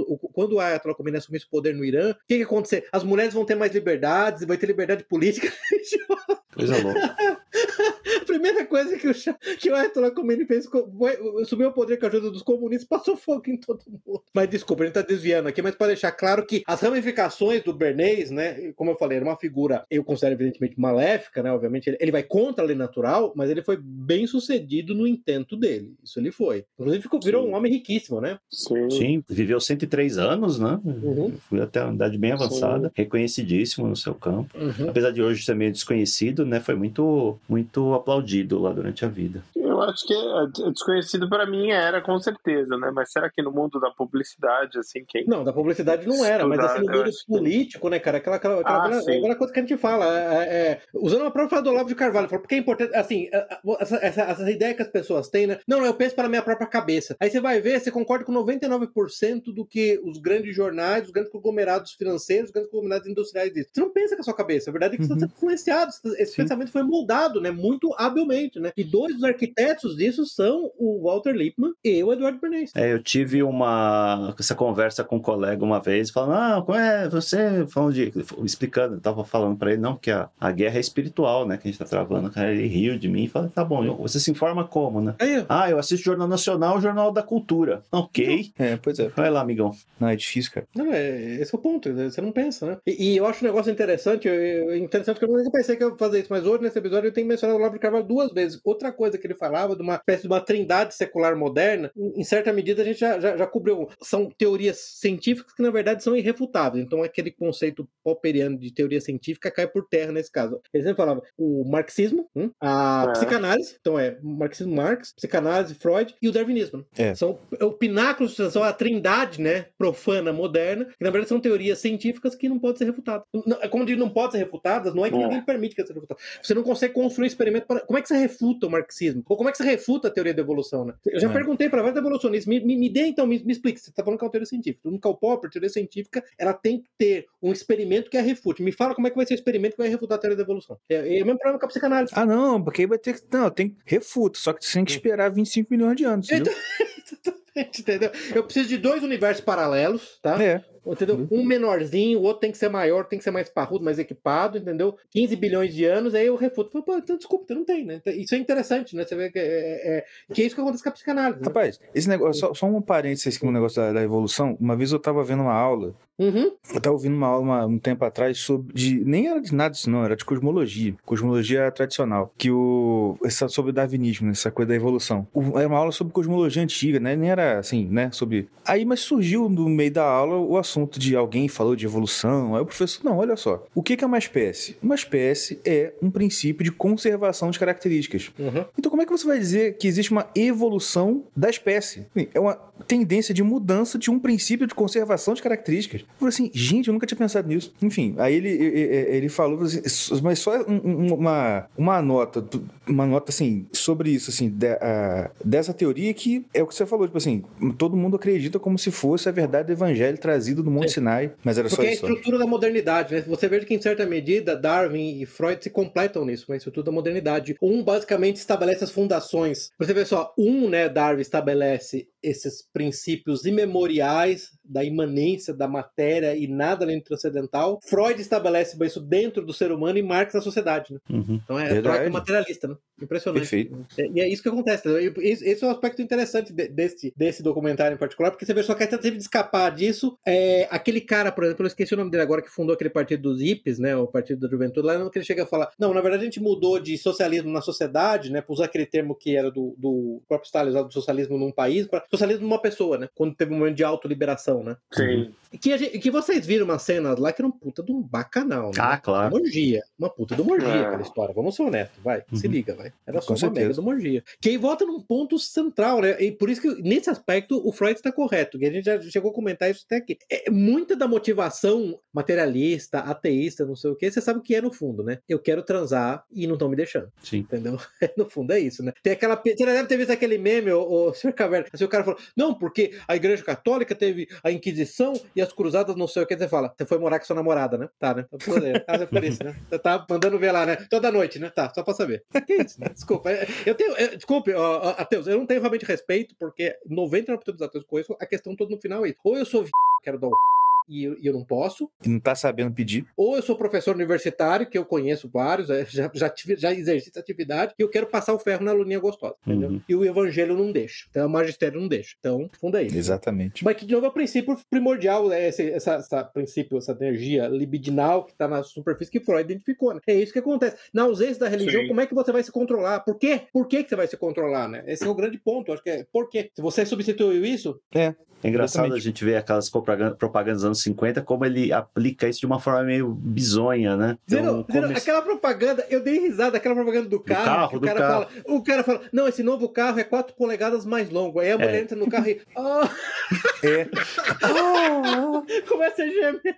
o- quando a Ayatollah Khomeini assumisse o poder no Irã, o que, que ia acontecer? As mulheres vão ter mais liberdades, vai ter liberdade política. *laughs* Coisa louca. *laughs* A primeira coisa que o, que o Ayatollah Khomeini fez foi assumiu o poder com a ajuda dos comunistas, passou fogo em todo mundo. Mas desculpa, a gente tá desviando aqui, mas para deixar claro que as ramificações do Bernays, né, como eu falei, era uma figura, eu considero evidentemente maléfica, né, obviamente, ele, ele vai contra a lei natural, mas ele foi bem sucedido no intento dele, isso ele foi. Inclusive ficou, virou Sim. um homem riquíssimo, né? Sim. Sim, viveu 103 anos, né? Uhum. Foi até uma idade bem avançada, reconhecidíssimo no seu campo. Uhum. Apesar de hoje ser meio desconhecido, né? Foi muito, muito aplaudido lá durante a vida. Eu acho que é, é desconhecido para mim era com certeza, né? Mas será que no mundo da publicidade, assim, quem. Não, da publicidade não era, mas assim, no mundo político, né, cara? Aquela, aquela, aquela, ah, aquela coisa que a gente fala. É, é, usando a própria fala do Olavo de Carvalho, porque é importante, assim, essa, essa, essa, ideia que as pessoas têm, né? Não, eu penso para a minha própria cabeça. Aí você vai ver, você concorda com 99% do que os grandes jornais, os grandes conglomerados financeiros, os grandes conglomerados industriais dizem. Você não pensa com a sua cabeça. A verdade é que você está uhum. influenciado. Esse Sim. pensamento foi moldado, né? Muito habilmente, né? E dois dos arquitetos disso são o Walter Lippmann e o Eduardo Bernays. É, eu tive uma essa conversa com um colega uma vez, falando, ah, como é você, falando de, explicando, eu tava falando para ele, não, que a, a guerra é espiritual, né, que a gente tá travando. Cara, ele riu de mim e falou, tá bom, você se informa como, né? É. Ah, eu assisto Jornal Nacional, Jornal da Cultura. Ok. É, pois é. Vai lá, amigão. Não, é difícil, cara. Não, é, esse é o ponto, você não pensa, né? E, e eu acho um negócio interessante, eu, interessante que eu nunca pensei que eu ia fazer isso, mas hoje nesse episódio eu tenho mencionado o Olavo de Carvalho duas vezes. Outra coisa que ele falava de uma espécie de uma trindade secular moderna, em, certa medida a gente já, já, já, cobriu. São teorias científicas que na verdade são irrefutáveis. Então aquele conceito popperiano de teoria científica cai por terra nesse caso. Ele sempre falava o marxismo, hum, a é. psicanálise, então é marxismo Marx, psicanálise Freud e o darwinismo. É. São é o pináculo, são a trindade, né, profana moderna, que na verdade são teorias científicas que não podem ser refutadas. Como diz, não podem ser refutadas, não é que é. ninguém permite que seja refutadas. Você não consegue construir um experimento para... Como é que você refuta o marxismo? Ou como é que você refuta a teoria da evolução, né? Eu já é. perguntei para vários evolucionistas, me, me, me dê então, me, me explique, você está falando que é uma teoria científica. No Karl Popper, teoria científica, ela tem que ter um experimento que a refute. Me fala como é que vai ser o experimento que vai refutar a teoria da evolução. É, é o mesmo problema com a psicanálise. Ah, não, porque aí vai ter que... Não, tem que refuta, só que você tem que esperar 25 milhões de anos, *laughs* entendeu? entendeu? Eu preciso de dois universos paralelos, tá? É. Entendeu? Uhum. Um menorzinho, o outro tem que ser maior, tem que ser mais parrudo, mais equipado, entendeu? 15 bilhões de anos, aí eu refuto. Pô, então desculpa, você não tem, né? Isso é interessante, né? Você vê que é, é, é que é isso que acontece com a psicanálise. Né? Rapaz, esse negócio, só, só um parênteses aqui no negócio da, da, evolução. Uma vez eu tava vendo uma aula, uhum. eu tava ouvindo uma aula um tempo atrás sobre. De, nem era de nada disso, não, era de cosmologia. Cosmologia tradicional. Que o. Essa, sobre o darwinismo, essa coisa da evolução. O, era uma aula sobre cosmologia antiga, né? Nem era assim, né? Sobre. Aí, mas surgiu no meio da aula o assunto de alguém falou de evolução. Aí o professor, não, olha só. O que é uma espécie? Uma espécie é um princípio de conservação de características. Uhum. Então, como é que você vai dizer que existe uma evolução da espécie? É uma tendência de mudança de um princípio de conservação de características. Eu falei assim, gente, eu nunca tinha pensado nisso. Enfim, aí ele, ele falou, assim, mas só uma, uma nota, uma nota assim, sobre isso, assim, de, uh, dessa teoria que é o que você falou, tipo assim, todo mundo acredita como se fosse a verdade do evangelho trazido do Monte é. Sinai, mas era Porque só isso. Porque é a estrutura da modernidade, né? Você vê que em certa medida Darwin e Freud se completam nisso, com a estrutura da modernidade. Um basicamente estabelece as fundações. Você vê só, um, né, Darwin estabelece esses princípios imemoriais da imanência da matéria e nada além do transcendental. Freud estabelece isso dentro do ser humano e Marx na sociedade. Né? Uhum. Então é Freud materialista, né? Impressionante. Perfeito. E é isso que acontece. Esse é um aspecto interessante desse, desse documentário em particular, porque você vê só que a tentativa de escapar disso. É, aquele cara, por exemplo, eu esqueci o nome dele agora, que fundou aquele partido dos hippies, né? O Partido da Juventude, lá que ele chega a falar: não, na verdade a gente mudou de socialismo na sociedade, né? Para usar aquele termo que era do, do próprio Stalin, usado do socialismo num país, para socialismo numa pessoa, né? Quando teve um momento de autoliberação, né? Sim. Que, gente, que vocês viram uma cena lá que era um puta de um bacanal, né? Ah, claro. Uma orgia. Uma puta de uma orgia é. aquela história. Vamos ser honestos, vai. Uhum. Se liga, vai. Era só Com uma certeza. mega de uma orgia. Que aí volta num ponto central, né? E por isso que, nesse aspecto, o Freud está correto. Que a gente já chegou a comentar isso até aqui. É, muita da motivação materialista, ateísta, não sei o que, você sabe o que é no fundo, né? Eu quero transar e não estão me deixando. Sim. Entendeu? *laughs* no fundo é isso, né? Tem aquela. Você deve ter visto aquele meme, o, o Sr. Caverna. Assim, o cara falou: não, porque a Igreja Católica teve a Inquisição e as cruzadas, não sei o que. Você fala: você foi morar com sua namorada, né? Tá, né? Você por isso, né? Você tá mandando ver lá, né? Toda noite, né? Tá, só pra saber. Que isso, né? Desculpa. É, eu tenho. Eu, desculpe, ó, ateus, eu não tenho realmente respeito, porque 99% dos ateus que conheço, a questão toda no final é isso. Ou eu sou quero dar o e eu, e eu não posso. E não tá sabendo pedir. Ou eu sou professor universitário, que eu conheço vários, é, já, já, tive, já exerci essa atividade, e eu quero passar o ferro na aluninha gostosa, entendeu? Uhum. E o evangelho não deixa. Então, o magistério não deixa. Então, é isso. Exatamente. Mas que, de novo, é o princípio primordial, né? esse, essa, essa princípio, essa energia libidinal que tá na superfície que Freud identificou, né? É isso que acontece. Na ausência da religião, Sim. como é que você vai se controlar? Por quê? Por que, que você vai se controlar, né? Esse é o grande ponto. Acho que é por quê? Se você substituiu isso... É. É engraçado Exatamente. a gente ver aquelas propagandas anos 50, como ele aplica isso de uma forma meio bizonha, né? Então, Zero, Zero, aquela propaganda, eu dei risada, aquela propaganda do carro. Do carro, do o, cara carro. Fala, o cara fala, não, esse novo carro é 4 polegadas mais longo. Aí a mulher é. entra no carro e. Oh. *laughs* É. oh. *laughs* Começa a gemer.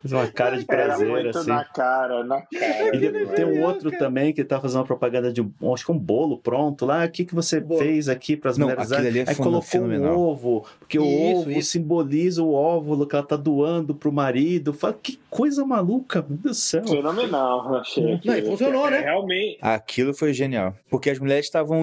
Faz uma cara de prazer, muito assim. na cara, na cara. E tem um outro também que tá fazendo uma propaganda de acho que um bolo pronto lá. O que, que você bolo. fez aqui para as mulheres? Ali é Aí colocou fenomenal. um ovo, porque isso, o ovo isso. simboliza o óvulo que ela tá doando pro marido. Fala, que coisa maluca, meu Deus do céu. Fenomenal, achei. Não, e funcionou, né? Realmente. Aquilo foi genial. Porque as mulheres estavam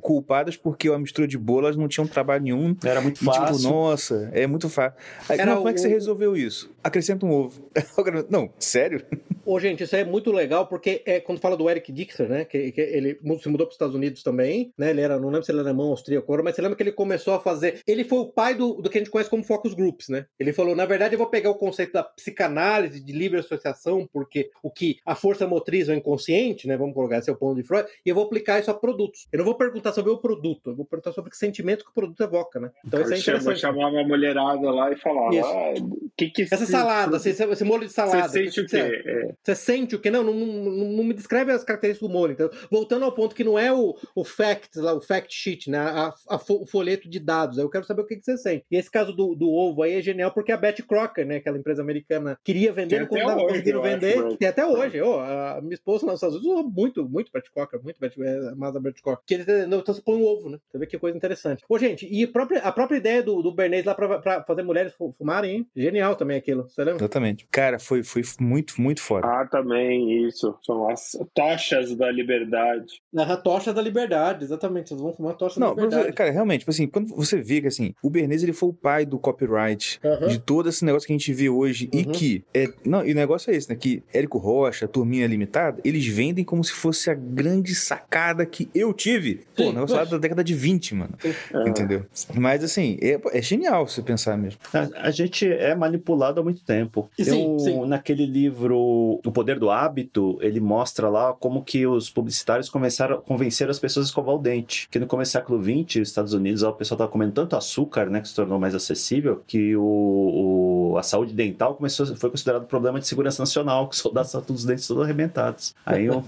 culpadas porque a mistura de bolo elas não tinham trabalho nenhum. Era muito e, tipo, fácil. Tipo, nossa, é muito fácil. Aí, Era não, como é que você resolveu isso? Acrescenta um ovo. *laughs* não, sério? Ô, gente, isso é muito legal porque é quando fala do Eric Dixer, né? Que, que ele se mudou para os Estados Unidos também, né? Ele era, não lembro se ele era alemão, austríaco, mas você lembra que ele começou a fazer. Ele foi o pai do, do que a gente conhece como focus groups, né? Ele falou, na verdade, eu vou pegar o conceito da psicanálise, de livre associação, porque o que a força motriz é o inconsciente, né? Vamos colocar esse é o ponto de Freud, e eu vou aplicar isso a produtos. Eu não vou perguntar sobre o produto, eu vou perguntar sobre que sentimento que o produto evoca, né? Então isso é interessante. chamar uma mulherada lá e falar, ah, que que essa salada, esse, esse molho de salada. Você sente o quê? É. Você sente o quê? Não, não, não, não, me descreve as características do molho. Então, voltando ao ponto que não é o, o fact, lá, o fact sheet, né? A, a, o folheto de dados. Eu quero saber o que, que você sente. E esse caso do, do ovo aí é genial porque a Betty Crocker, né? Aquela empresa americana, queria vender, não conseguiram vender. Acho, tem até hoje. Oh, a minha esposa nos Estados Unidos usou muito, muito Betty Crocker, muito Betty, é, mais a Betty Crocker. Que ele, então você põe um ovo, né? Você vê que coisa interessante. Ô, gente, e a própria, a própria ideia do, do Bernays lá pra, pra fazer mulheres fumarem, hein? Genial também aquilo. Você lembra? Exatamente. Cara, foi, foi muito, muito foda. Ah, também, isso. São as tochas da liberdade. A tocha da liberdade, exatamente. Vocês vão fumar a tocha Não, da liberdade. Cara, realmente, tipo assim, quando você vê que assim, o Bernays ele foi o pai do copyright, uhum. de todo esse negócio que a gente vê hoje, uhum. e que. É, não, e o negócio é esse, né? Que Érico Rocha, Turminha Limitada, eles vendem como se fosse a grande sacada que eu tive. Pô, Sim, negócio lá da década de 20, mano. É. Entendeu? Mas assim, é, é genial você pensar mesmo. A, a, gente é manipulado há muito tempo. Sim, eu, sim. naquele livro O Poder do Hábito, ele mostra lá como que os publicitários começaram a convencer as pessoas a escovar o dente. Que no começo do século XX, nos Estados Unidos, o pessoal estava comendo tanto açúcar, né, que se tornou mais acessível, que o, o a saúde dental começou, foi considerado um problema de segurança nacional, que os soldados estavam todos os dentes todos arrebentados. Aí um,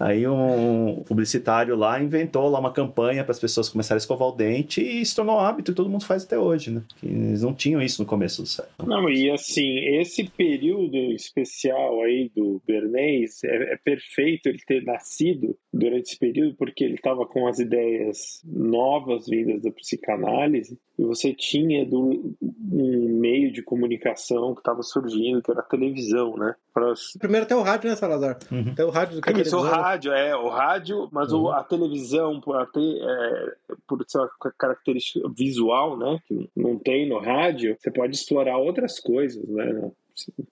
aí um publicitário lá inventou lá uma campanha para as pessoas começarem a escovar o dente e se tornou um hábito e todo mundo faz até hoje, né? Que eles não tinham isso no começo do século. Não, e assim, esse período especial aí do Bernays é, é perfeito ele ter nascido durante esse período porque ele estava com as ideias novas vindas da psicanálise e você tinha do, um meio de comunicação que estava surgindo, que era a televisão, né? As... Primeiro até o rádio, né, Salazar? Uhum. Até o rádio do que é Isso, o rádio, é, o rádio, mas uhum. o, a televisão, por, ter, é, por ser uma característica visual, né, que não tem no rádio, você pode explorar outras coisas, né?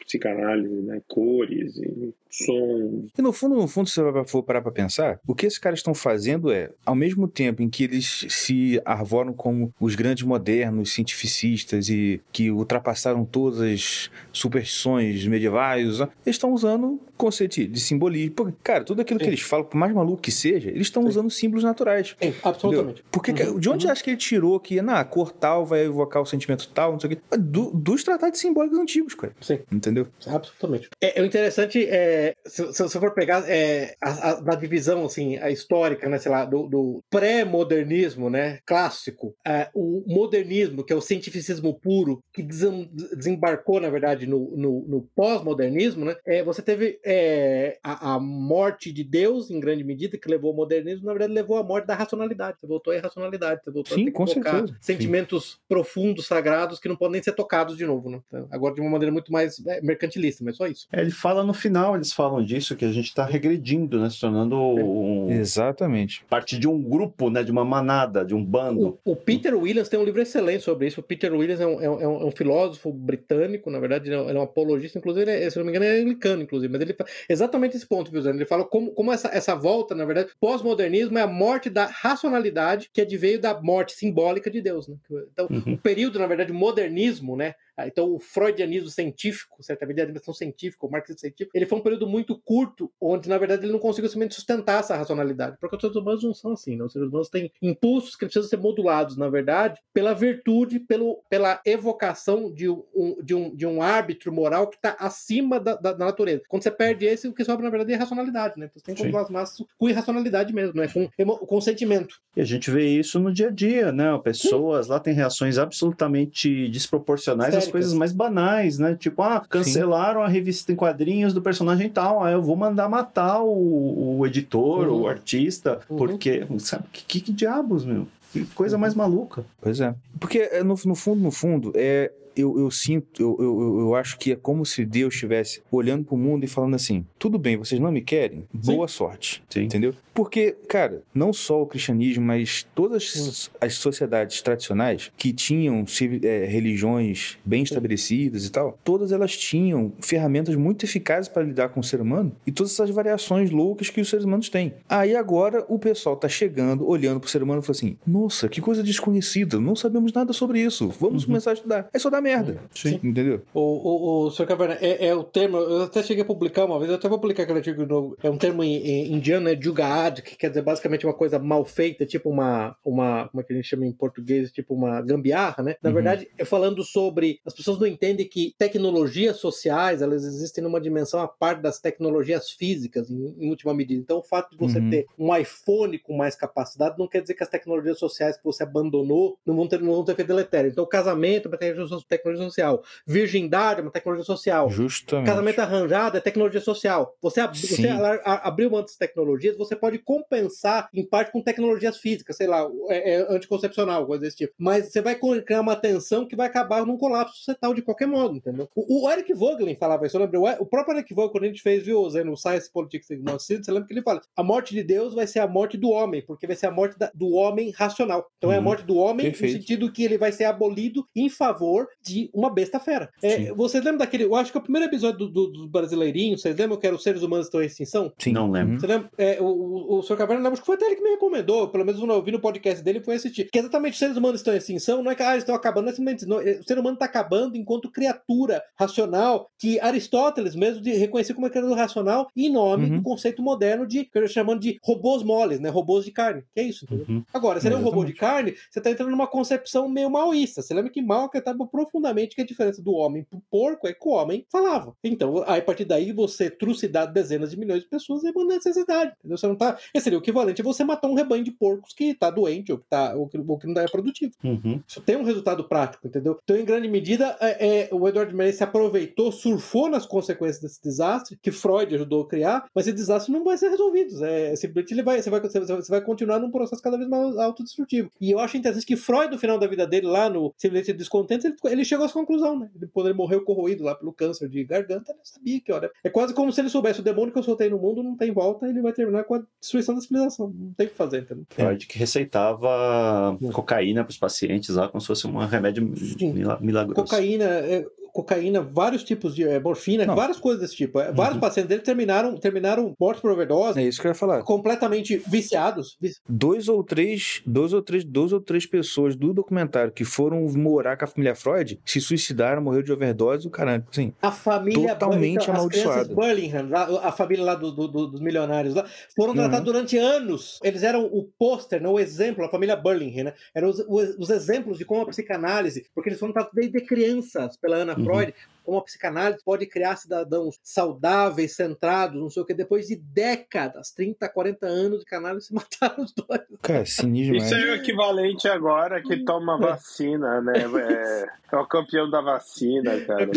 Psicanálise, né? cores e sons. E no fundo, no fundo, se você for parar para pensar, o que esses caras estão fazendo é, ao mesmo tempo em que eles se arvoram como os grandes modernos cientificistas e que ultrapassaram todas as superstições medievais, eles estão usando conceito de simbolismo. Porque, cara, tudo aquilo Sim. que eles falam, por mais maluco que seja, eles estão usando símbolos naturais. Sim, absolutamente. Porque uhum. de onde uhum. acha que ele tirou que, na a cor tal vai evocar o sentimento tal, não sei o quê? Do, dos tratados simbólicos antigos, cara. Sim. Entendeu? Absolutamente. É, é interessante, é, se, se você for pegar é, a, a, na divisão, assim, a histórica, né, sei lá, do, do pré-modernismo, né, clássico, é, o modernismo, que é o cientificismo puro, que desembarcou, na verdade, no, no, no pós-modernismo, né, é, você teve é, a, a, morte de Deus, em grande medida, que levou ao modernismo, na verdade, levou à morte da racionalidade. Você voltou à irracionalidade, você voltou Sim, a ter com certeza. sentimentos Sim. profundos, sagrados, que não podem ser tocados de novo. Né? Então, agora, de uma maneira muito mais é, mercantilista, mas só isso. É, ele fala no final, eles falam disso, que a gente está regredindo, né? Se tornando um... Exatamente. Parte de um grupo, né? De uma manada, de um bando. O, o Peter Williams tem um livro excelente sobre isso. O Peter Williams é um, é um, é um filósofo britânico, na verdade, ele é um apologista, inclusive, ele é, se não me engano, é anglicano, inclusive, mas ele exatamente esse ponto, viu, Ele fala como, como essa, essa volta, na verdade, pós-modernismo é a morte da racionalidade que adveio da morte simbólica de Deus, né? Então, uhum. o período, na verdade, modernismo, né? Ah, Então, o freudianismo científico, certamente a dimensão científica, o marxismo científico, ele foi um período muito curto, onde, na verdade, ele não conseguiu simplesmente sustentar essa racionalidade. Porque os seres humanos não são assim, né? Os seres humanos têm impulsos que precisam ser modulados, na verdade, pela virtude, pelo, pela evocação de um, de um, de um árbitro moral que está acima da, da, da natureza. Quando você perde esse, o que sobra, na verdade, é racionalidade, né? Então, você tem que Sim. controlar as massas com irracionalidade mesmo, né? Com, com sentimento. E a gente vê isso no dia a dia, né? Pessoas lá têm reações absolutamente desproporcionais às Histéricas. Coisas mais banais, né? Tipo, ah, cancelaram a revista em quadrinhos do personagem tal, ah, eu vou mandar matar o, o editor, Uhum. o artista, Uhum. porque, sabe, que, que diabos, meu? Que coisa mais maluca. Pois é. Porque, é, no, no fundo, no fundo, é. Eu, eu sinto, eu, eu, eu acho que é como se Deus estivesse olhando pro mundo e falando assim: tudo bem, vocês não me querem? Boa sorte. Sim. Entendeu? Porque, cara, não só o cristianismo, mas todas as sociedades tradicionais que tinham é, religiões bem estabelecidas e tal, todas elas tinham ferramentas muito eficazes para lidar com o ser humano e todas essas variações loucas que os seres humanos têm. Aí agora o pessoal tá chegando, olhando pro ser humano e fala assim: nossa, que coisa desconhecida, não sabemos nada sobre isso, vamos começar a estudar. Aí só dá merda. Sim. Entendeu? O, o, o Sr. Caverna, é, é o termo, eu até cheguei a publicar uma vez, eu até vou publicar aquele artigo novo. É um termo indiano, é Jugaad, que quer dizer basicamente uma coisa mal feita, tipo uma, uma, como é que a gente chama em português, tipo uma gambiarra, né? Na Uhum. verdade, é falando sobre, as pessoas não entendem que tecnologias sociais, elas existem numa dimensão à parte das tecnologias físicas, em, em última medida. Então, o fato de você Uhum. ter um iPhone com mais capacidade não quer dizer que as tecnologias sociais que você abandonou não vão ter, não vão ter feito deletério. Então, tecnologia é uma tecnologia so- tecnologia social. Virgindade é uma tecnologia social. Justamente. Casamento arranjado é tecnologia social. Você, ab Sim. você abriu mão dessas tecnologias, você pode compensar em parte com tecnologias físicas, sei lá, é, é anticoncepcional, coisa desse tipo. Mas você vai criar uma tensão que vai acabar num colapso societal de qualquer modo, entendeu? O, o Eric Vogelin falava isso, eu lembro. O, o próprio Eric Vogelin, quando a gente fez, viu, Zé, no Science Politics and Marxism, você lembra que ele fala: a morte de Deus vai ser a morte do homem, porque vai ser a morte da- do homem racional. Então é a Uhum. morte do homem Perfeito. no sentido que ele vai ser abolido em favor de uma besta fera. É, vocês lembram daquele. Eu acho que é o primeiro episódio do, do, do Brasileirinho, vocês lembram que era os seres humanos estão em extinção? Sim. Não lembro. Você lembra? É, o, o, o Sr. Caverna, acho que foi até ele que me recomendou, pelo menos eu vi no podcast dele, foi assistir. Que exatamente os seres humanos estão em extinção, não é que ah, eles estão acabando, não é simplesmente. Não, é- o ser humano está acabando enquanto criatura racional, que Aristóteles mesmo de, reconhecia como criatura racional, em nome Uhum. do conceito moderno de, que eles chamam de robôs moles, né? Robôs de carne. Que é isso, entendeu? Uhum. Agora, se ele é um robô de carne, você está entrando numa concepção meio maoísta. Você lembra que Mao acreditava profundamente que a diferença do homem pro porco é que o homem falava. Então, aí, a partir daí, você trucidar dezenas de milhões de pessoas é uma necessidade. Entendeu? Você não tá. Esse seria o equivalente a você matar um rebanho de porcos que tá doente ou que, tá, ou que, ou que não é produtivo. Uhum. Isso tem um resultado prático, entendeu? Então, em grande medida, é, é, o Edward Murray se aproveitou, surfou nas consequências desse desastre, que Freud ajudou a criar, mas esse desastre não vai ser resolvido. É, simplesmente ele vai, você, vai, você vai- continuar num processo cada vez mais autodestrutivo. E eu acho interessante que Freud, no final da vida dele, lá no Civilization Descontente, ele, ele chegou a essa conclusão, né? Ele, quando ele morreu corroído lá pelo câncer de garganta, ele sabia que, olha, é quase como se ele soubesse o demônio que eu soltei no mundo não tem volta, ele vai terminar com a destruição da civilização. Não tem o que fazer, entendeu? Freud que receitava cocaína para os pacientes lá, como se fosse um remédio Sim. mila- milagroso. cocaína, é, cocaína, vários tipos de é, morfina, Não. várias coisas desse tipo. É, Vários pacientes dele terminaram, terminaram mortos por overdose, É isso que eu ia falar. completamente viciados. Vi- Dois ou três, dois ou três, duas ou três pessoas do documentário que foram morar com a família Freud se suicidaram, morreu de overdose, o caralho. Assim, A família Totalmente então, amaldiçoada. Burlingham, lá, a família lá do- do- do- dos milionários lá, foram Uhum. tratados durante anos. Eles eram o pôster, não o exemplo, a família Burlingham, né? Eram os, os- os exemplos de como a psicanálise, porque eles foram tratados desde crianças pela Ana Uhum. Freud, como a psicanálise pode criar cidadãos saudáveis, centrados, não sei o que. Depois de décadas, 30, 40 anos de canálise, *laughs* se mataram os dois. cara, sinistro Isso demais. é o equivalente agora que toma vacina, né? É, é o campeão da vacina, cara.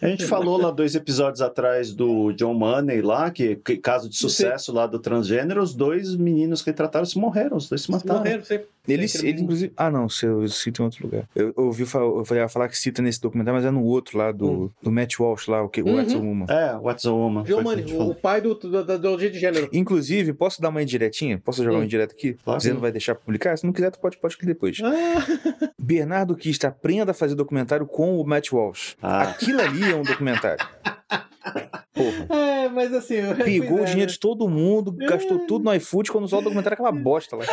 A gente falou lá dois episódios atrás do John Money lá, que, que caso de sucesso lá do transgênero, os dois meninos que trataram se morreram, os dois se mataram. Morreram sempre. Ele, ele, inclusive. Ah, não, se eu cito em outro lugar. Eu, eu ouvi falar, eu falei, ah, falar que cita nesse documentário, mas é no outro lá, do, do Matt Walsh lá, o que o Uhum. What's a Woman. É, What's a Woman. Foi o pai do, do- da ideologia de gênero. Inclusive, posso dar uma indiretinha? Posso jogar Hum. uma indireta aqui? Claro. Você não vai deixar publicar? Se não quiser, tu pode, pode ler depois. Ah, *laughs* Bernardo Kist aprenda a fazer documentário com o Matt Walsh. Ah. Aquilo ali é um documentário. *laughs* Porra. *laughs* É, mas assim. O é, dinheiro de todo mundo, gastou tudo no iFood, quando só o documentário aquela bosta lá.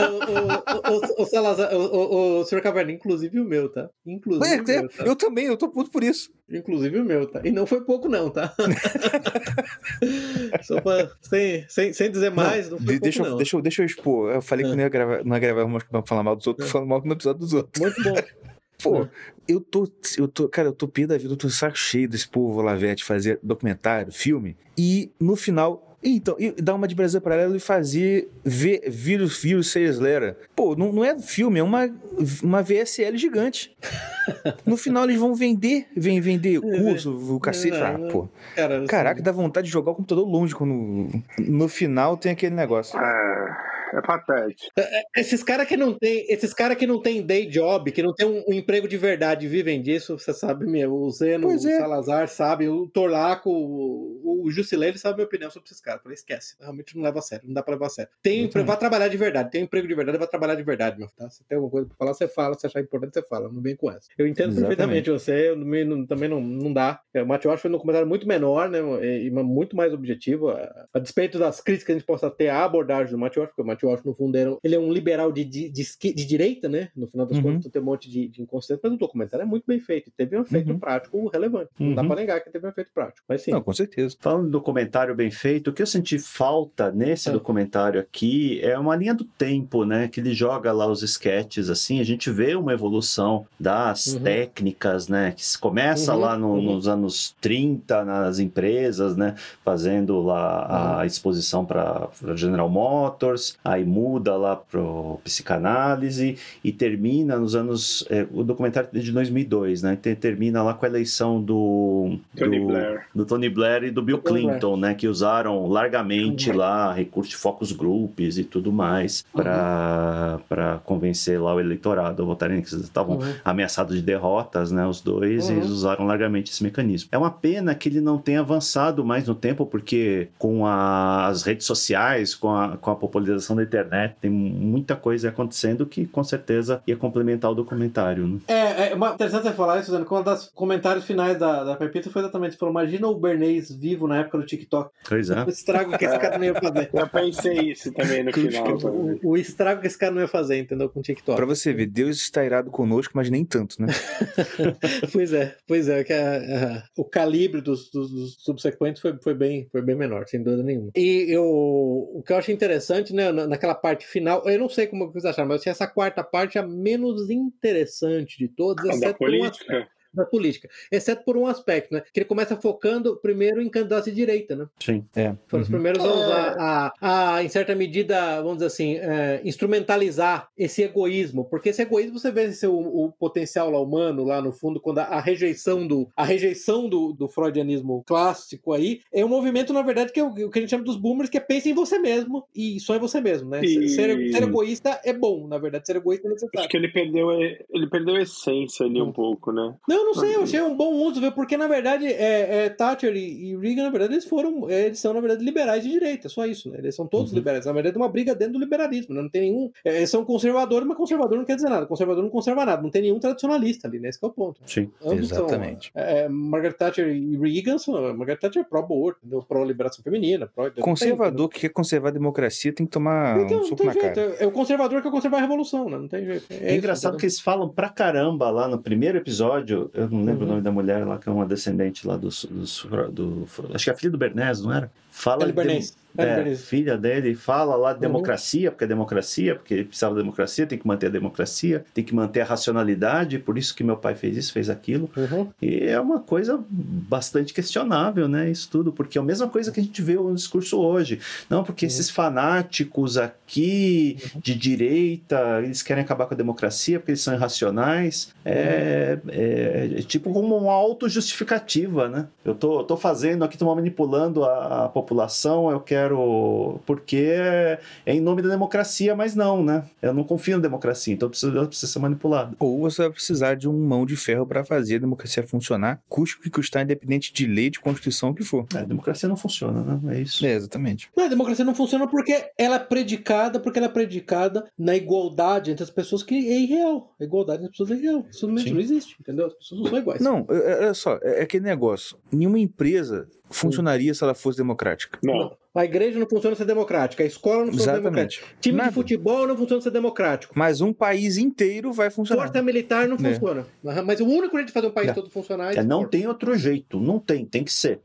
O, Salazar, o, Sr. Caverna, inclusive o meu, tá? Inclusive o meu, tá? eu também, eu tô puto por isso. Inclusive o meu, tá? E não foi pouco, não, tá? *laughs* Só pra. Sem, sem, sem dizer mais, não, foi De- pouco, deixa, eu, não. deixa, eu, deixa eu expor. Eu falei que Ah. não ia gravar, não ia gravar pra falar mal dos outros, tô falando mal no episódio dos outros. Muito bom. Pô, Ah. eu tô, eu tô, cara, eu tô pé da vida, eu tô saco cheio desse povo Lavete fazer documentário, filme, e no final. Então, e dar uma de Brasil Paralelo e fazer v, vírus, vírus Slayer. Pô, não, não é filme, é uma, uma VSL gigante. *laughs* No final eles vão vender, vem vender curso, o cacete. Ah, pô. Cara, assim, Caraca, dá vontade de jogar o computador longe quando no final tem aquele negócio. É, é patético. Esses caras que não tem, esses cara que não tem day job, que não tem um, um emprego de verdade, vivem disso, você sabe, meu, o Zeno, Pois o é. Salazar, sabe, o Torlaco, o, o Jusileiro sabe a minha opinião sobre esses caras. Eu Falei, esquece, realmente não leva a sério, não dá pra levar a sério. Tem Eu empre- também. vai trabalhar de verdade, tem emprego de verdade, vai trabalhar de verdade, meu, tá? Se tem alguma coisa pra falar, você fala, se achar importante, você fala, não vem com essa. Eu entendo Exatamente. perfeitamente você, eu também não, também não, não dá. É, O Matheus foi num comentário muito menor, né, e, e muito mais objetivo, a, a despeito das críticas que a gente possa ter à abordagem do Matheus, porque o Matheus, no fundo, era- ele é um liberal de, de, de, de direita, né? No final das Uhum. contas, tem um monte de, de inconsciência, mas o documentário é muito bem feito. Teve um efeito Uhum. prático relevante. Não dá Uhum. pra negar que teve um efeito prático. Mas sim. Não, com certeza. Falando do documentário bem feito, o que eu senti falta nesse É. documentário aqui é uma linha do tempo, né? Que ele joga lá os sketches, assim, a gente vê uma evolução das Uhum. técnicas, né? Que se começa Uhum, lá no- uhum. nos anos 30, nas empresas, né? Fazendo lá Uhum. a exposição para General Motors, aí muda lá pro psicanálise e termina nos anos. é, o documentário é de 2002, né? Te- Termina lá com a eleição do. Tony do- Blair. do Tony Blair e do Bill Tony Blair. Clinton, né, que usaram largamente Uhum. lá recursos de focus groups e tudo mais para para convencer lá o eleitorado a votarem que eles estavam Uhum. ameaçados de derrotas, né, os dois, e Uhum. eles usaram largamente esse mecanismo. É uma pena que ele não tenha avançado mais no tempo, porque com a- as redes sociais, com a, com a popularização da internet, tem muita coisa acontecendo que com certeza ia complementar o documentário. Né? É, é uma- interessante você falar isso, Zeno, que um dos comentários finais da, da Pepita foi exatamente isso. Falou, imagina o Bernays vivo na época do TikTok. Pois é. O estrago que esse cara não ia fazer. *laughs* Eu pensei isso também no final. O, o estrago que esse cara não ia fazer, entendeu? Com o TikTok. Pra você ver, Deus está irado conosco, mas nem tanto, né? *laughs* pois é, pois é, que a- a- o calibre dos, dos- dos subsequentes foi, foi, bem, foi bem menor, sem dúvida nenhuma. E eu, o que eu acho interessante, né, na- naquela parte final, eu não sei como vocês acharam, mas eu achei essa quarta parte a menos interessante de todas, Ah, exceto um política. Da política, exceto por um aspecto, né? Que ele começa focando primeiro em candidatos de direita, né? Sim. É. Foram os Uhum. primeiros a usar, a, a, em certa medida, vamos dizer assim, é, instrumentalizar esse egoísmo, porque esse egoísmo você vê esse, o, o potencial lá humano, lá no fundo, quando a, a rejeição do a rejeição do, do freudianismo clássico aí é um movimento, na verdade, que é o, que a gente chama dos boomers, que é pensa em você mesmo e só em você mesmo, né? E- Ser, ser egoísta é bom, na verdade, ser egoísta é necessário. Acho que ele perdeu, ele perdeu a essência ali um pouco, né? Não, não sei, eu achei um bom uso, viu? Porque na verdade é, é, Thatcher e, e Reagan, na verdade, eles foram, é, eles são, na verdade, liberais de direita, só isso, né? Eles são todos Uhum. liberais. Na verdade, é uma briga dentro do liberalismo, né? Não tem nenhum. é, eles são conservadores, mas conservador não quer dizer nada. Conservador não conserva nada. Não tem nenhum tradicionalista ali, né? Esse que é o ponto. Sim. Ambos são, Exatamente. é, Margaret Thatcher e Reagan são. Margaret Thatcher é pró-aborto, entendeu? pró-liberação feminina. Pró Conservador que quer conservar a democracia tem que tomar Então, um não soco tem na jeito. cara. É é o conservador que quer conservar a revolução, né? Não tem jeito. É, isso, engraçado entendeu? que eles falam pra caramba lá no primeiro episódio. Eu não lembro Uhum. o nome da mulher lá, que é uma descendente lá dos. dos- do, acho que é a filha do Bernés, não era? Fala Ellie de é, Bernays. filha dele fala lá de Uhum. democracia, porque é democracia, porque ele precisava da democracia, tem que manter a democracia, tem que manter a racionalidade, por isso que meu pai fez isso, fez aquilo. Uhum. E é uma coisa bastante questionável, né? Isso tudo, porque é a mesma coisa que a gente vê no discurso hoje. Não, porque Uhum. esses fanáticos aqui de direita, eles querem acabar com a democracia porque eles são irracionais. É, é- é tipo como uma autojustificativa, né? Eu tô, tô fazendo aqui, tô manipulando a, a população, eu quero. Porque é em nome da democracia, mas não, né? Eu não confio na democracia, então precisa, precisa ser manipulado. Ou você vai precisar de um mão de ferro para fazer a democracia funcionar, custe o que custar, independente de lei, de constituição, o que for. É, a democracia não funciona, né? É isso. É, exatamente. Não, a democracia não funciona porque ela é predicada, porque ela é predicada na igualdade entre as pessoas que é irreal. A igualdade entre as pessoas é irreal. Isso não, não existe, entendeu? As pessoas não são iguais. Não, é- é- olha só, é é aquele negócio. Nenhuma empresa funcionaria se ela fosse democrática. Não. Não. A igreja não funciona ser democrática, a escola não funciona democrática. Exatamente. Time Nada. de futebol não funciona ser democrático. Mas um país inteiro vai funcionar. Força militar não É. funciona. Mas o único jeito de fazer um país É. todo funcionar é É, não tem outro jeito, não tem, tem que ser.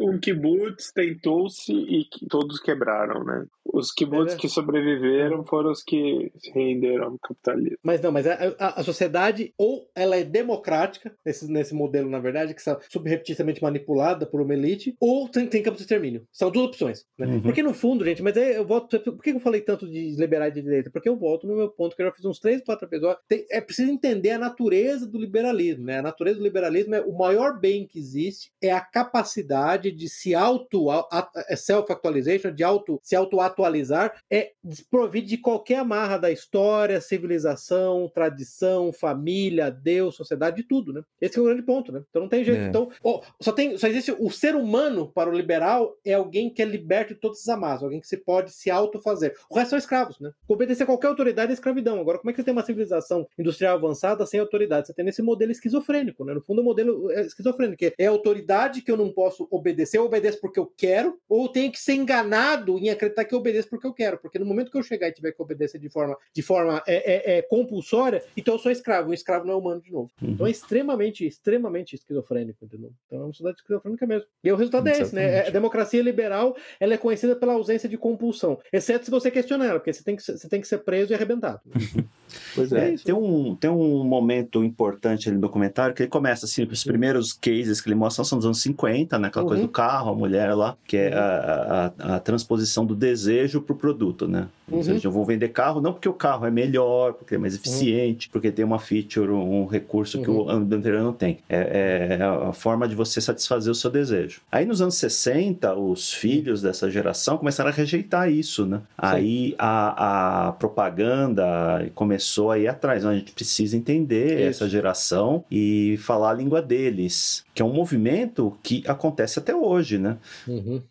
Um kibbutz tentou-se e todos quebraram, né? Os kibbutz É. que sobreviveram foram os que se renderam ao capitalismo. Mas não, mas a, a- a sociedade ou ela é democrática, nesse, nesse modelo, na verdade, que está subrepticiamente manipulada por uma elite, ou tem, tem campo de extermínio. São duas opções. Né? Uhum. Porque no fundo, gente, mas aí eu volto. Por que eu falei tanto de liberais de direita? Porque eu volto no meu ponto, que eu já fiz uns três, quatro episódios. Tem- é preciso entender a natureza do liberalismo. Né? A natureza do liberalismo é o maior bem que existe é a capacidade de se auto é self-actualization, de auto, se auto-atualizar, é desprovido de qualquer amarra da história, civilização, tradição, família, Deus, sociedade, de tudo, né? Esse é o grande ponto, né? Então não tem jeito. É. Então, ó, só tem, só existe o ser humano para o liberal é alguém que é liberto de todas as amarras, alguém que se pode se autofazer. O resto são escravos, né? Obedecer a qualquer autoridade é escravidão. Agora, como é que você tem uma civilização industrial avançada sem autoridade? Você tem esse modelo esquizofrênico, né? No fundo, o modelo é esquizofrênico, que é autoridade que eu não posso obedecer, eu obedeço porque eu quero, ou eu tenho que ser enganado em acreditar que eu obedeço porque eu quero. Porque no momento que eu chegar e tiver que obedecer de forma, de forma é, é, é, compulsória, então eu sou escravo. Um escravo não é humano de novo. Então é extremamente, extremamente esquizofrênico, entendeu? Então é uma sociedade esquizofrênica mesmo. E o resultado é esse, né? Exatamente. A democracia liberal ela é conhecida pela ausência de compulsão. Exceto se você questionar ela, porque você tem que, você tem que ser preso e arrebentado. Pois É É, tem, um, tem um momento importante ali no documentário que ele começa assim, os primeiros cases que ele mostra são dos anos 50, né? Aquela coisa Uhum. do carro, a mulher lá, que é Uhum. a, a, a transposição do desejo pro produto, né? Ou Uhum. seja, eu vou vender carro não porque o carro é melhor, porque é mais eficiente, porque tem uma feature, um recurso que o ano anterior não tem. É, é a forma de você satisfazer o seu desejo. Aí nos anos 60, os filhos dessa geração começaram a rejeitar isso, né? Aí a, a propaganda começou a ir atrás. A gente precisa entender Isso. essa geração e falar a língua deles, que é um movimento que acontece até hoje, né?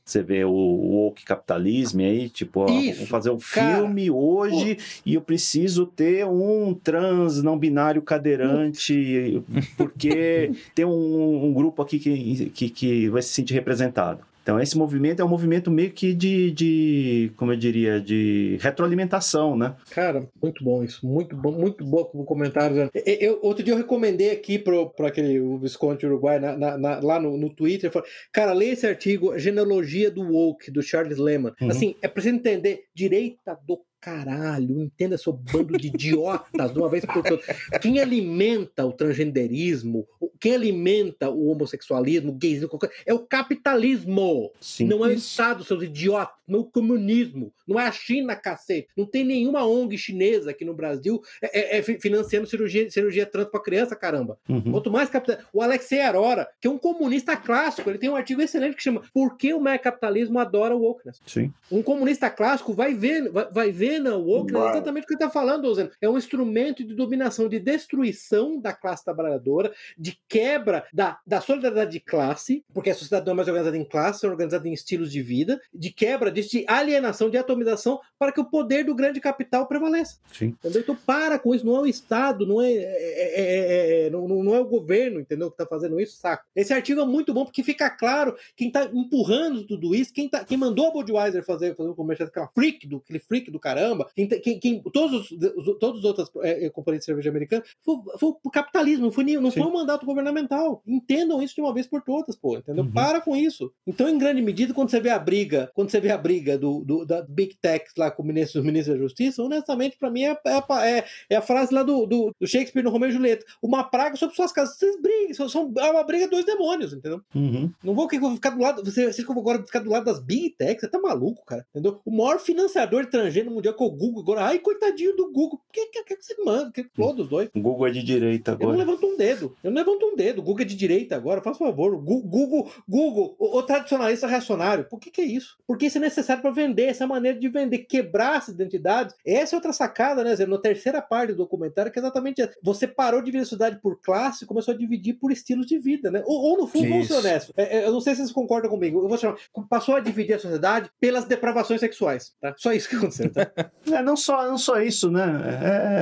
Você vê o, o woke capitalismo aí, tipo, ó, fazer um cara. Filme hoje e eu preciso ter um trans não binário cadeirante, porque tem um, um grupo aqui que, que, que vai se sentir representado. Então, esse movimento é um movimento meio que de, de como eu diria, de retroalimentação, né? Cara, muito bom isso. Muito bom, muito bom o comentário. Eu, eu- outro dia eu recomendei aqui pro aquele o Visconde Uruguai na- na- na- lá no, no Twitter. falei, Cara, leia esse artigo, Genealogia do Woke, do Charles Lehman. Uhum. Assim, é preciso entender direita do caralho, entenda seu bando de idiotas de uma vez por todas. Quem alimenta o transgenderismo, quem alimenta o homossexualismo, o gaysismo, é o capitalismo. Sim. Não é o Estado, seus idiotas. Não é o comunismo. Não é a China, cacete. Não tem nenhuma ONG chinesa aqui no Brasil é, é- é fi- financiando cirurgia, cirurgia trans pra criança, caramba. Uhum. Quanto mais capital. O Alexei Arora, que é um comunista clássico, ele tem um artigo excelente que chama Por que o mercapitalismo adora o wokeness? Sim. Um comunista clássico vai ver, vai, vai ver na wokeness Vai. exatamente o que ele está falando, Zeno. É um instrumento de dominação, de destruição da classe trabalhadora, de quebra da, da solidariedade de classe, porque a sociedade não é mais organizada em classe, é organizada em estilos de vida, de quebra disso, de alienação, de atomização, para que o poder do grande capital prevaleça. Sim. Entendeu? Então para com isso, não é o Estado, não é, é- é- é- é- não, não- é o governo, entendeu? Que está fazendo isso, saco. Esse artigo é muito bom porque fica claro quem está empurrando tudo isso, quem, tá, quem mandou a Budweiser fazer, fazer o comercial, aquela freak do, aquele freak do caramba, quem, tá- quem, quem- todos, os, os- todos os outras é, é, companhias de cerveja americana, foi, foi o capitalismo, não foi, não foi um mandato governamental. Entendam isso de uma vez por todas, pô, entendeu? Uhum. Para com isso. Então, em grande medida, quando você vê a briga, quando você vê a briga do, do- da Big Tech lá com o ministro, o ministro da Justiça, honestamente, pra mim, é, é, é- é a frase lá do, do- do Shakespeare no Romeu e Julieta. Uma praga sobre suas casas. Vocês briguem, são, são- é uma briga de dois demônios, entendeu? Uhum. Não vou ficar do lado. Você, você que eu vou agora ficar do lado das Big Tech, você tá maluco, cara. Entendeu? O maior financiador de transgênero mundial com o Google agora. Ai, coitadinho do Google. O que, que, que, você manda? Que todos os dois. O Google é de direita Eu não agora. levanto um dedo. Eu não levanto um dedo. O Google é de direita agora. Faz favor. Google, Google, o, o tradicionalista reacionário. Por que, que é isso? Porque isso é necessário para vender. Essa é maneira de vender, quebrar essas identidades. Essa é outra sacada, né, Zé? Na terceira parte do documentário, que é exatamente essa. Você parou de dividir a sociedade por classe e começou a dividir por estilos de vida, né? Ou, ou no fundo, vamos ser Isso. honestos. É, é, eu não sei se vocês concordam comigo. Eu vou chamar. Passou a dividir a sociedade pelas depravações sexuais. Tá? Só isso que aconteceu, tá? *laughs* É, não só, não só isso, né?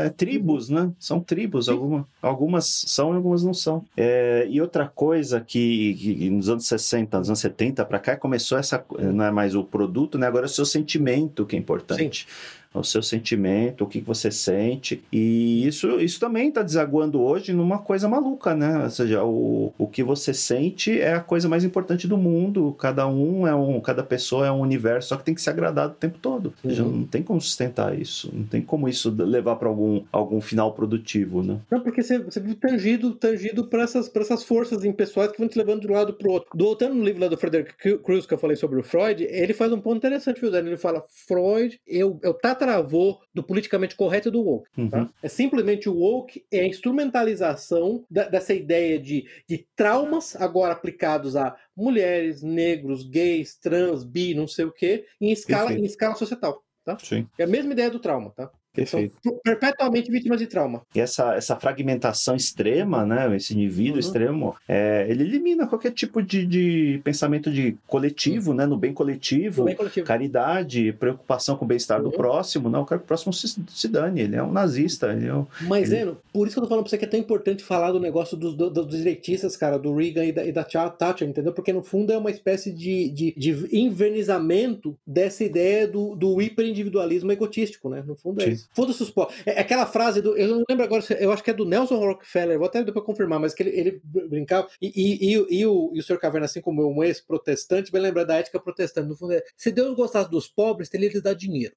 É, é tribos, né? São tribos. Alguma, algumas são e algumas não são. É, e outra coisa que, que nos anos 60, nos anos 70 para cá, começou essa. Não é mais o produto, né? Agora é o seu sentimento que é importante. O seu sentimento, o que você sente. E isso, isso também está desaguando hoje numa coisa maluca, né? Ou seja, o, o que você sente é a coisa mais importante do mundo. Cada um é um, cada pessoa é um universo, só que tem que se agradar o tempo todo. Ou seja, Uhum. não tem como sustentar isso. Não tem como isso levar para algum, algum final produtivo, né? Não, porque você, você vive tangido, tangido para essas, pra essas forças impessoais que vão te levando de um lado pro outro. Do voltando no livro lá do Frederick Cru- Cruz, que eu falei sobre o Freud, ele faz um ponto interessante, viu, Dani? Ele fala: Freud é o, é tataravô do politicamente correto e do woke. tá? Uhum. É simplesmente o woke é a instrumentalização da- dessa ideia de, de traumas agora aplicados a mulheres, negros, gays, trans, bi, não sei o quê, em escala, Perfeito. em escala societal. Tá? É a mesma ideia do trauma, tá? São Perfeito. perpetuamente vítimas de trauma. E essa, essa fragmentação extrema, né? Esse indivíduo Uhum. extremo, é, ele elimina qualquer tipo de, de pensamento de coletivo, né? No bem coletivo. Bem coletivo. Caridade, preocupação com o bem-estar do Uhum. próximo, não, eu quero que o próximo se, se dane, ele é um nazista, ele é um... Mas, Ele- Eno, por isso que eu tô falando pra você que é tão importante falar do negócio dos, do- dos direitistas, cara, do Reagan e da, e da Tha- Thatcher, entendeu? Porque no fundo é uma espécie de, de, de envernizamento dessa ideia do, do hiperindividualismo egotístico, né? No fundo é Sim. isso. Foda-se os pobres. É aquela frase do. Eu não lembro agora, eu acho que é do Nelson Rockefeller, vou até depois confirmar, mas que ele, ele brincava. E, e, e, e o, e o Sr. Caverna, assim como um ex-protestante, vai lembrar da ética protestante. No fundo é: se Deus gostasse dos pobres, teria lhes dado dinheiro.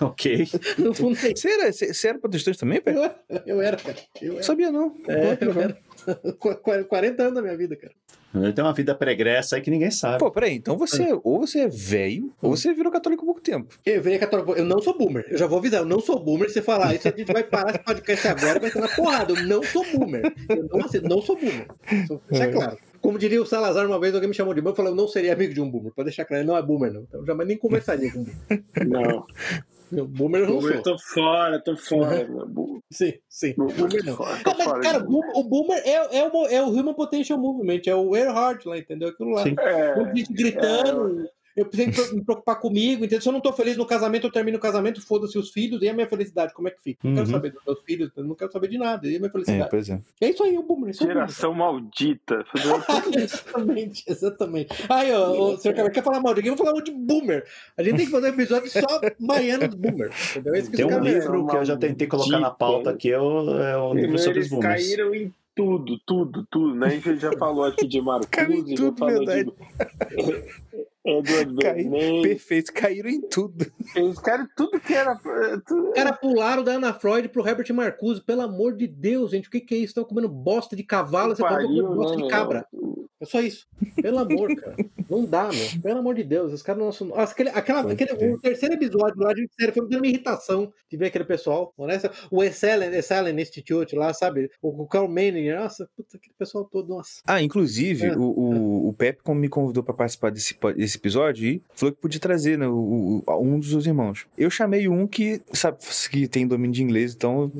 Ok. *laughs* No fundo é. Você era, você era protestante também, Pé? Eu era, eu era, cara. Eu Não era. sabia, não. É, eu era. Qu- qu- 40 anos da minha vida, cara. Ele tem uma vida pregressa aí que ninguém sabe. Pô, peraí, então você, ou você é velho, ou você virou católico há pouco tempo. Eu virei católico. Eu não sou boomer. Eu já vou avisar, eu não sou boomer. Se você falar isso, a gente vai parar esse podcast agora e vai ser na porrada. Eu não sou boomer. Eu não, não sou boomer. Isso é claro. Como diria o Salazar, uma vez alguém me chamou de boomer, eu falei, eu não seria amigo de um boomer. Pode deixar claro, ele não é boomer, não. Então eu jamais nem conversaria com um boomer. Não. Boomer eu não Boomer, sou. tô fora, tô fora. Bu- Sim, sim. Boomer, Boomer não. fora, Ah, mas, cara, de- boom- o Boomer é, é, o, é o Human Potential Movement, é o Earhart lá, entendeu? Aquilo lá. Sim. É, Um gente gritando. Eu preciso me preocupar comigo, entendeu? Se eu não tô feliz no casamento, eu termino o casamento, foda-se os filhos, e a minha felicidade, como é que fica? Não quero Uhum. saber dos meus filhos, eu não quero saber de nada, e a minha É, felicidade? pois é. É, isso aí, o boomer, isso é o boomer. geração maldita. *laughs* exatamente, exatamente. Aí, ó, o senhor quer falar mal de alguém? Vamos falar mal de boomer. A gente tem que fazer um episódio só baiano dos boomer, entendeu? É isso que Tem um cara livro que eu já tentei colocar na pauta aqui, é o, é o livro sobre os Eles boomers. caíram em tudo, tudo, tudo. Né? A gente já falou aqui de Caiu em Marcuse, já tudo, falou verdade. de Edward Caiu, Bernays. perfeito, caíram em tudo. Eles caíram tudo que era. tudo- Os caras pularam da Ana Freud pro Herbert Marcuse. Pelo amor de Deus, gente. O que, que é isso? Estão comendo bosta de cavalo, você pode comer Pariu, bosta né, de cabra. É só isso. Pelo amor, cara. Não dá, meu. Pelo amor de Deus. Os caras não são. Nossa, aquele, aquela, Pode aquele, o terceiro episódio lá de série foi uma irritação de ver aquele pessoal. Honesta. O Excellent, Excellent Institute lá, sabe? O, o Carl Manning. Nossa, puta, aquele pessoal todo. Nossa. Ah, inclusive, É. o, o, o Pepe como me convidou pra participar desse, po- desse episódio e falou que podia trazer né, o, o- um dos seus irmãos. Eu chamei um que sabe que tem domínio de inglês, então eu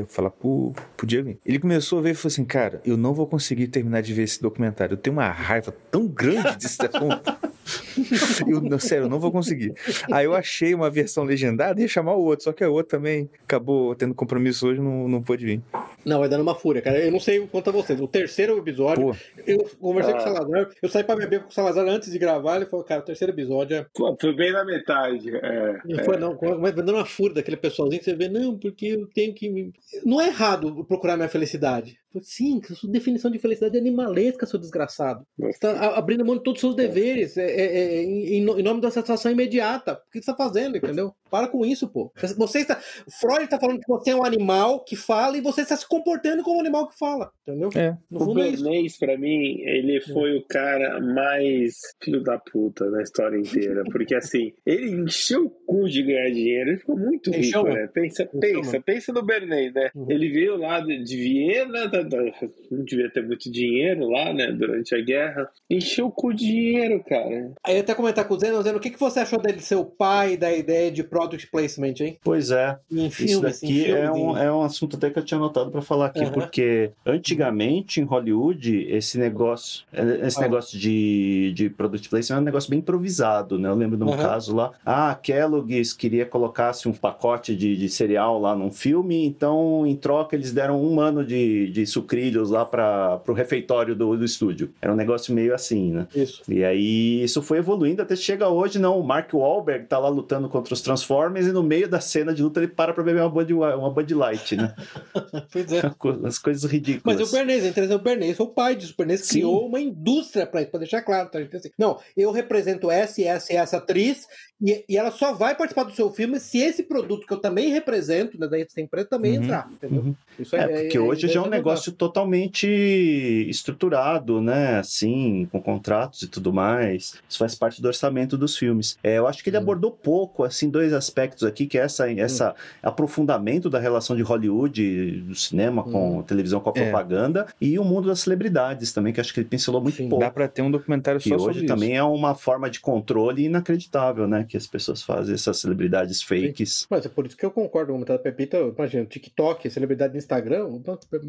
vou falar pro, podia vir. Ele começou a ver e falou assim, cara, eu não vou conseguir terminar de ver esse documentário. Eu tenho uma raiva tão grande desse. *laughs* *laughs* Eu, não, sério, eu não vou conseguir. Aí eu achei uma versão legendada e ia chamar o outro, só que o outro também acabou tendo compromisso hoje, não, não pôde vir. Não, vai dando uma fúria, cara. Eu não sei quanto a vocês. O terceiro episódio, Pô, eu conversei Ah. com o Salazar. Eu saí pra beber com o Salazar antes de gravar. Ele falou, cara, o terceiro episódio é Pô, Foi bem na metade. É, Não foi, não. Mas dando uma fúria daquele pessoalzinho que você vê, não, porque eu tenho que. me- Não é errado procurar minha felicidade. Sim, sua definição de felicidade é animalesca, seu desgraçado. Você tá abrindo mão de todos os seus deveres é, é, é, em, em, nome da satisfação imediata. O que você tá fazendo, entendeu? Para com isso, pô. Você está. Freud tá falando que você é um animal que fala e você está se comportando como um animal que fala, entendeu? É. No fundo o Bernays, é pra mim, ele foi o cara mais filho da puta na história inteira. *laughs* Porque assim, ele encheu o cu de ganhar dinheiro, ele ficou muito rico, né? Pensa, pensa, pensa no Bernays, né? Uhum. Ele veio lá de, Viena, da, *laughs* não devia ter muito dinheiro lá, né? Durante a guerra. Encheu o cu de dinheiro, cara. Aí até comentar com o Zeno, Zeno, o que, que você achou dele ser o pai da ideia de product placement, hein? Pois é. Em filmes, Isso daqui é, um, é um assunto até que eu tinha anotado para falar aqui, uhum. porque antigamente em Hollywood, esse negócio, esse negócio de, de product placement é um negócio bem improvisado, né? Eu lembro de um uhum. caso lá, ah, Kellogg's queria colocasse um pacote de, de cereal lá num filme, então em troca eles deram um ano de, de sucrilhos lá para o refeitório do, do estúdio. Era um negócio meio assim, né? Isso. E aí isso foi evoluindo até chega hoje, não, o Mark Wahlberg tá lá lutando contra os Transformers e no meio da cena de luta ele para pra beber uma Bud, uma Bud Light, né? *laughs* pois é. *laughs* As coisas ridículas. Mas o Bernays, interessante, o Bernays foi o pai disso. O Bernays criou uma indústria para deixar claro, tá? Assim, não, eu represento essa e essa e essa atriz e, e, ela só vai participar do seu filme se esse produto que eu também represento, né, da empresa, também uhum, entrar, entendeu? Uhum. Isso é, é porque é, hoje é, já é um negócio totalmente estruturado, né? Assim, com contratos e tudo mais. Isso faz parte do orçamento dos filmes. É, eu acho que ele uhum. abordou pouco, assim, dois aspectos aqui, que é essa, essa uhum. aprofundamento da relação de Hollywood, do cinema com uhum. televisão, com a é. propaganda, e o mundo das celebridades também, que acho que ele pincelou muito Sim, pouco. Dá para ter um documentário que só hoje sobre também isso. é uma forma de controle inacreditável, né? Que as pessoas fazem, essas celebridades fakes. Sim. Mas é por isso que eu concordo com o comentário da Pepita. Imagina, TikTok, celebridade do Instagram,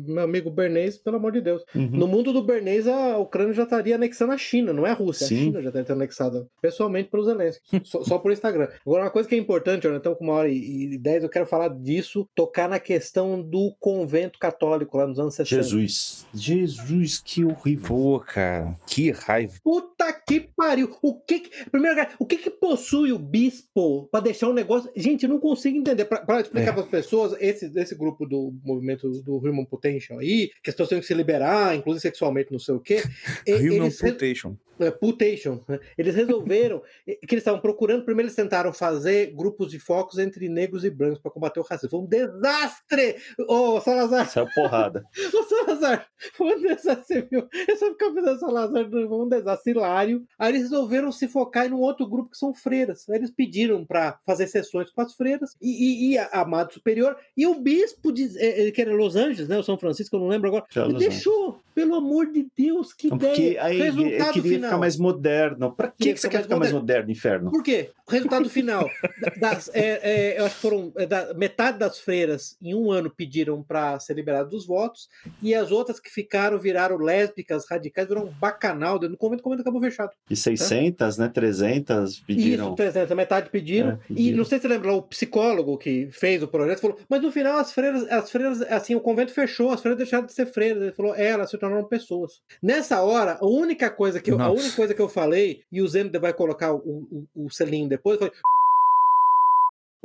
meu amigo Bernays, pelo amor de Deus. Uhum. No mundo do Bernays, a Ucrânia já estaria anexando a China, não é a Rússia. Sim. A China já estaria anexada pessoalmente pelos Zelensky, *laughs* só, só por Instagram. Agora, uma coisa que é importante, Então, com uma hora e dez, eu quero falar disso, tocar na questão do convento católico lá nos anos 60. Jesus. Jesus, que horrível. Cara, que raiva. Puta que pariu. O que, que primeiro, o que que possui o bispo para deixar um negócio. Gente, eu não consigo entender. Para explicar é. para as pessoas, esse, esse grupo do movimento do Human Potential aí, que as pessoas têm que se liberar, inclusive sexualmente, não sei o quê. Human Potential. É, Putation. Né? Eles resolveram *laughs* que eles estavam procurando. Primeiro, eles tentaram fazer grupos de focos entre negros e brancos para combater o racismo. Foi um desastre! Ô, oh, Salazar! Isso é porrada. *laughs* Ô, Salazar! Foi um desastre, viu? Eu só ficava pensando, Salazar, foi um desastre hilário. Aí eles resolveram se focar em um outro grupo que são freiras. Aí eles pediram para fazer sessões com as freiras e, e, e a Amado Superior. E o bispo, de, é, que era Los Angeles, né? O São Francisco, eu não lembro agora. ele deixou, pelo amor de Deus, que não, ideia! Aí, Resultado final ficar mais moderno. Pra que, que você quer ficar mais moderno, inferno? Por quê? O resultado final, das, é, é, eu acho que foram é, da, metade das freiras em um ano pediram para ser liberado dos votos e as outras que ficaram viraram lésbicas radicais, viraram um bacanal. No convento, o convento acabou fechado. E 600, né? 300 pediram. Isso, 300, a metade pediram. É, pediram. E não sei se você lembra, o psicólogo que fez o projeto falou, mas no final as freiras, as freiras, assim, o convento fechou, as freiras deixaram de ser freiras. Ele falou, é, elas se tornaram pessoas. Nessa hora, a única coisa que eu, a única coisa que eu falei, e o Zeno vai colocar o, o, o selinho depois, foi.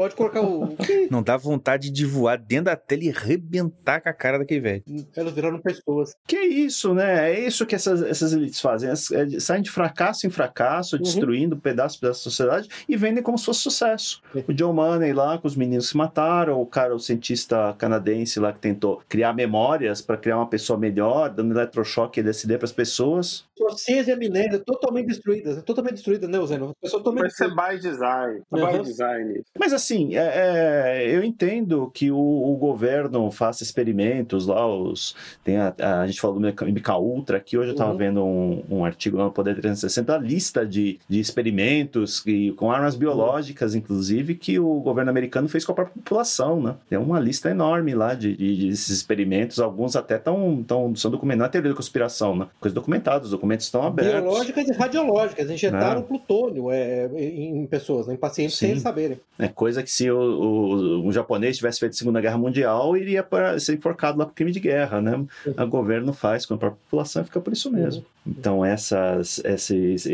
Pode colocar o. *laughs* Não dá vontade de voar dentro da tela e rebentar com a cara daquele velho. Elas viraram pessoas. Que isso, né? É isso que essas, essas elites fazem. Elas, é, saem de fracasso em fracasso, uhum. destruindo pedaço da sociedade e vendem como se fosse sucesso. Uhum. O John Money lá, com os meninos que se mataram, o cara, o cientista canadense lá que tentou criar memórias para criar uma pessoa melhor, dando eletrochoque e LSD para as pessoas. Consciência minério totalmente destruídas, totalmente destruídas, né, Zeno? Vai ser by design. Uhum. By design. Mas assim, é, é, eu entendo que o, o, governo faça experimentos lá, os, tem a, a, a gente falou do MK Ultra, que hoje eu estava uhum. vendo um, um, artigo no Poder 360, a lista de, de experimentos que, com armas biológicas, uhum. inclusive, que o governo americano fez com a própria população, né? Tem uma lista enorme lá de, de, experimentos, alguns até tão, tão, são documentados, não é teoria da conspiração, né? Coisas documentadas, os documentos estão abertos. Biológicas e radiológicas, injetaram é. plutônio é, em pessoas, em pacientes, Sim. sem eles saberem. É coisa que se o, o, um japonês tivesse feito a Segunda Guerra Mundial, iria para ser enforcado lá por crime de guerra, né? O governo faz com a própria população fica por isso mesmo. Então, essas, esses,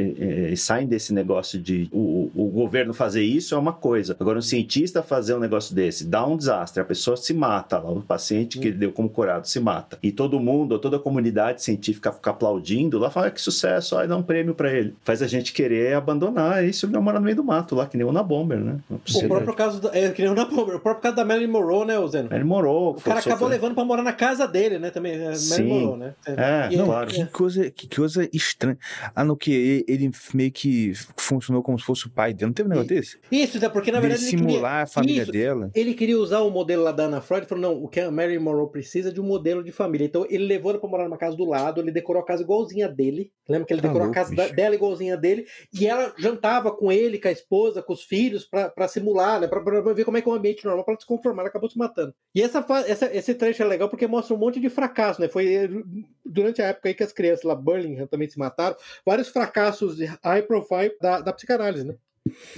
saem desse negócio de o, o governo fazer isso é uma coisa. Agora, um cientista fazer um negócio desse dá um desastre, a pessoa se mata, lá, o paciente que deu como curado se mata. E todo mundo, toda a comunidade científica fica aplaudindo lá, fala ah, que sucesso, aí dá um prêmio para ele. Faz a gente querer abandonar isso e morar no meio do mato lá, que nem o Na Bomber, né? O próprio caso, da, é, que nem o Na Bomber, o próprio caso da Marilyn Monroe, né, Zeno? Marilyn Monroe. O cara acabou levando para morar na casa dele, né, também, é, Marilyn Monroe, né? É, não, claro. Que coisa, que coisa estranha. Ah, no que ele meio que funcionou como se fosse o pai dele. Não teve um negócio desse? Isso, é porque na verdade ele simular queria... a família Isso. dela. Ele queria usar o modelo lá da Ana Freud e falou: não, o que a Marilyn Monroe precisa é de um modelo de família. Então ele levou ela pra morar numa casa do lado, ele decorou a casa igualzinha dele. Lembra que ele tá decorou louco, a casa bicho. dela igualzinha dele? E ela jantava com ele, com a esposa, com os filhos, pra, pra simular, né? Pra, pra ver como é que é o ambiente normal, pra ela se conformar. Ela acabou se matando. E essa, essa, esse trecho é legal porque mostra um monte de fracasso, né? Foi durante a época aí que as crianças lá, Burlingame, também se mataram. Vários fracassos de high profile da, da psicanálise, né?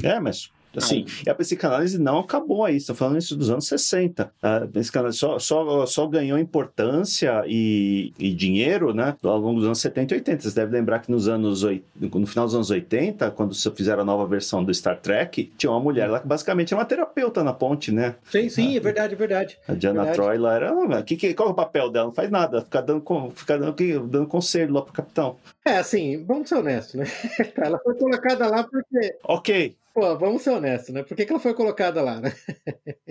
É, mas Assim, e a psicanálise não acabou aí, estou falando isso dos anos 60. A psicanálise só, só, só ganhou importância e, e dinheiro né, ao longo dos anos 70 e 80. Você deve lembrar que nos anos, no final dos anos 80, quando fizeram a nova versão do Star Trek, tinha uma mulher lá que basicamente é uma terapeuta na ponte, né? Sim, sim, é verdade, é verdade. A Diana verdade. Troy lá era. Que, que, qual é o papel dela? Não faz nada, fica dando, fica dando, dando conselho lá pro capitão. É, assim, vamos ser honestos, né? *laughs* Ela foi colocada lá porque. Ok. Pô, vamos ser honestos, né? Por que, que ela foi colocada lá, né?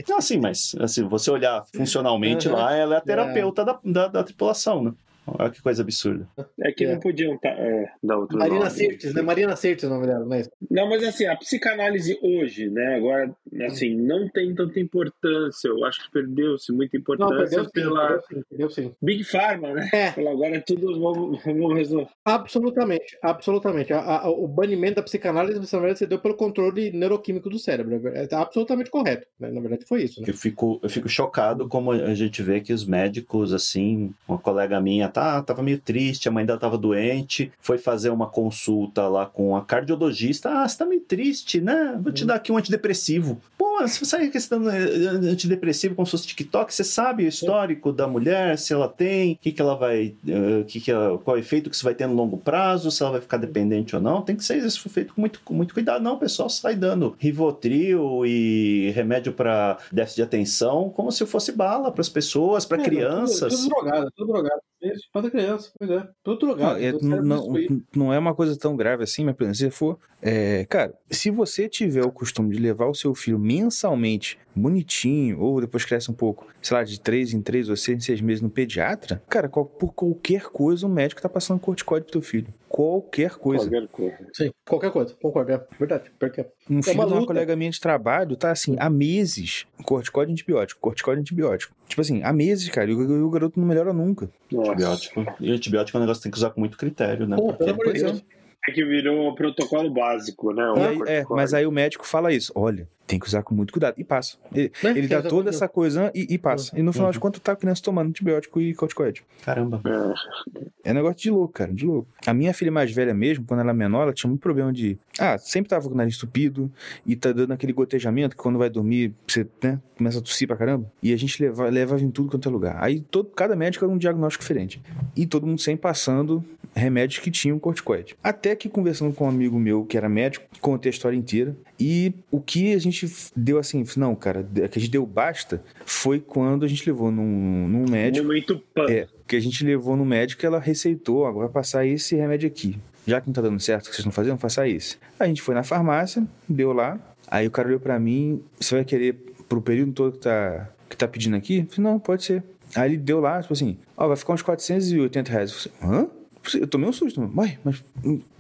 Não, assim, mas assim, você olhar funcionalmente uhum. lá, ela é a terapeuta é. Da, da, da tripulação, né? Olha que coisa absurda. É que é. não podiam tá, é, dar outro Marina nome. Sirtis, né? Marina Sirtis é o nome dela, não é isso? Não, mas assim, a psicanálise hoje, né? Agora, assim, não tem tanta importância. Eu acho que perdeu-se muita importância não, perdeu pela perdeu sim, perdeu sim. Big Pharma, né? É. Pela agora é tudo vamos, vamos resolver. Absolutamente, absolutamente. A, a, o banimento da psicanálise, na verdade, se deu pelo controle neuroquímico do cérebro. É absolutamente correto. Né? Na verdade, foi isso. Né? Eu, fico, eu fico chocado como a gente vê que os médicos, assim, uma colega minha tá, tava meio triste a mãe dela estava doente, foi fazer uma consulta lá com a cardiologista. Ah, você tá meio triste, né? Vou te dar aqui um antidepressivo. Pô, você sabe que você tá antidepressivo como se fosse TikTok, você sabe o histórico da mulher, se ela tem, o que, que ela vai. Uh, que que ela, qual é o efeito que isso vai ter no longo prazo, se ela vai ficar dependente ou não. Tem que ser isso feito com muito, com muito cuidado. Não, o pessoal sai dando Rivotril e remédio para déficit de atenção como se fosse bala para as pessoas, para é, crianças. Tudo, tudo drogado, tudo drogado. Isso, para criança, pois é. Tudo drogado. Não, é, não, não, é uma coisa tão grave assim, mas, por exemplo, se for. É, cara, se você tiver o costume de levar o seu filho mensalmente, bonitinho, ou depois cresce um pouco, sei lá, de três em três ou seis em seis meses no pediatra, cara, qual, por qualquer coisa o médico tá passando corticóide pro teu filho. Qualquer coisa. Qualquer coisa. Sim, qualquer coisa. Concordo, é verdade. Porque um filho é uma de uma colega minha de trabalho tá assim, há meses, corticóide antibiótico, corticóide antibiótico. Tipo assim, há meses, cara, e o, o garoto não melhora nunca. Antibiótico. E antibiótico é um negócio que tem que usar com muito critério, né? Pô, pelo amor de Deus. É que virou protocolo básico, né? Aí, é, mas aí o médico fala isso. Olha, tem que usar com muito cuidado. E passa. Ele, é, ele dá toda essa coisa e, e passa. E no final uhum. de contas, tá a criança tomando antibiótico e corticoide. Caramba. É. é negócio de louco, cara, de louco. A minha filha mais velha mesmo, quando ela era menor, ela tinha muito problema de. Ah, sempre tava com o nariz estupido e tá dando aquele gotejamento que quando vai dormir, você né, começa a tossir pra caramba. E a gente leva, levava em tudo quanto é lugar. Aí todo, cada médico era um diagnóstico diferente. E todo mundo sempre passando remédios que tinham corticoide. Até que conversando com um amigo meu que era médico, contei a história inteira. E o que a gente deu assim, não, cara, que a gente deu basta foi quando a gente levou num, num médico. Momento pan. É, que a gente levou no médico e ela receitou, agora vai passar esse remédio aqui. Já que não tá dando certo o que vocês estão fazendo, faça. Aí a gente foi na farmácia, deu lá, aí o cara olhou pra mim, você vai querer pro período todo que tá, que tá pedindo aqui? Eu falei, não, pode ser. Aí ele deu lá, tipo assim, ó, vai ficar uns 480 reais. Eu falei, hã? Eu tomei um susto, mas, mas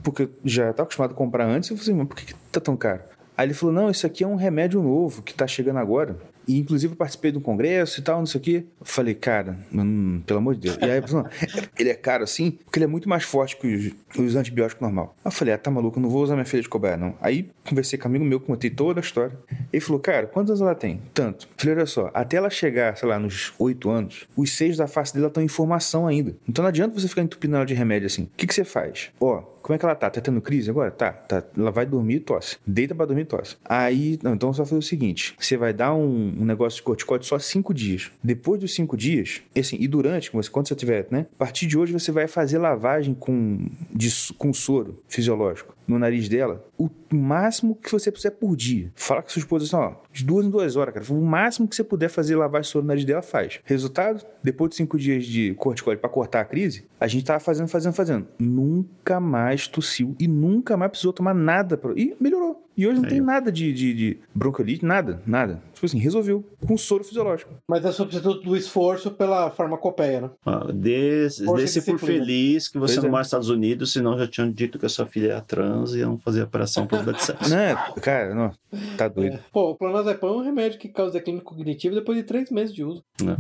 porque já tá acostumado a comprar antes, eu falei, mas por que, que tá tão caro? Aí ele falou: não, isso aqui é um remédio novo que tá chegando agora. E inclusive eu participei de um congresso e tal, não sei o quê. Eu falei, cara, hum, pelo amor de Deus. E aí falou, *laughs* ele é caro assim, porque ele é muito mais forte que os, os antibióticos normal. Aí eu falei, ah, tá maluco, eu não vou usar minha filha de cobaia, não. Aí conversei com um amigo meu, contei toda a história. Ele falou, cara, quantos anos ela tem? Tanto. Eu falei, olha só, até ela chegar, sei lá, nos oito anos, os seis da face dela estão em formação ainda. Então não adianta você ficar entupindo ela de remédio assim. O que, que você faz? Ó, como é que ela tá? Tá tendo crise agora? Tá, tá. Ela vai dormir e tosse. Deita pra dormir e tosse. Aí, não, então vai fazer o seguinte: você vai dar um, um negócio de corticóide só cinco dias. Depois dos cinco dias, assim, e durante, quando você tiver, né? A partir de hoje você vai fazer lavagem com, de, com soro fisiológico no nariz dela o máximo que você puder por dia. Fala com sua esposa assim, ó, de duas em duas horas, cara. O máximo que você puder fazer de soro no nariz dela, faz. Resultado, depois de cinco dias de corticóide para cortar a crise, a gente tava fazendo, fazendo, fazendo. Nunca mais tossiu e nunca mais precisou tomar nada. Pra... E melhorou. E hoje não tem nada de, de, de bronquiolite, nada, nada. Tipo assim, resolveu. Com soro fisiológico. Mas é substituto do esforço pela farmacopeia, né? Ah, des, desse por feliz que você pois não é. mora nos Estados Unidos, senão já tinham dito que a sua filha é trans e iam fazer a operação por de sexo. Não, cara, não, tá doido. É. Pô, o clonazepam é um remédio que causa declínio cognitivo depois de três meses de uso. Não.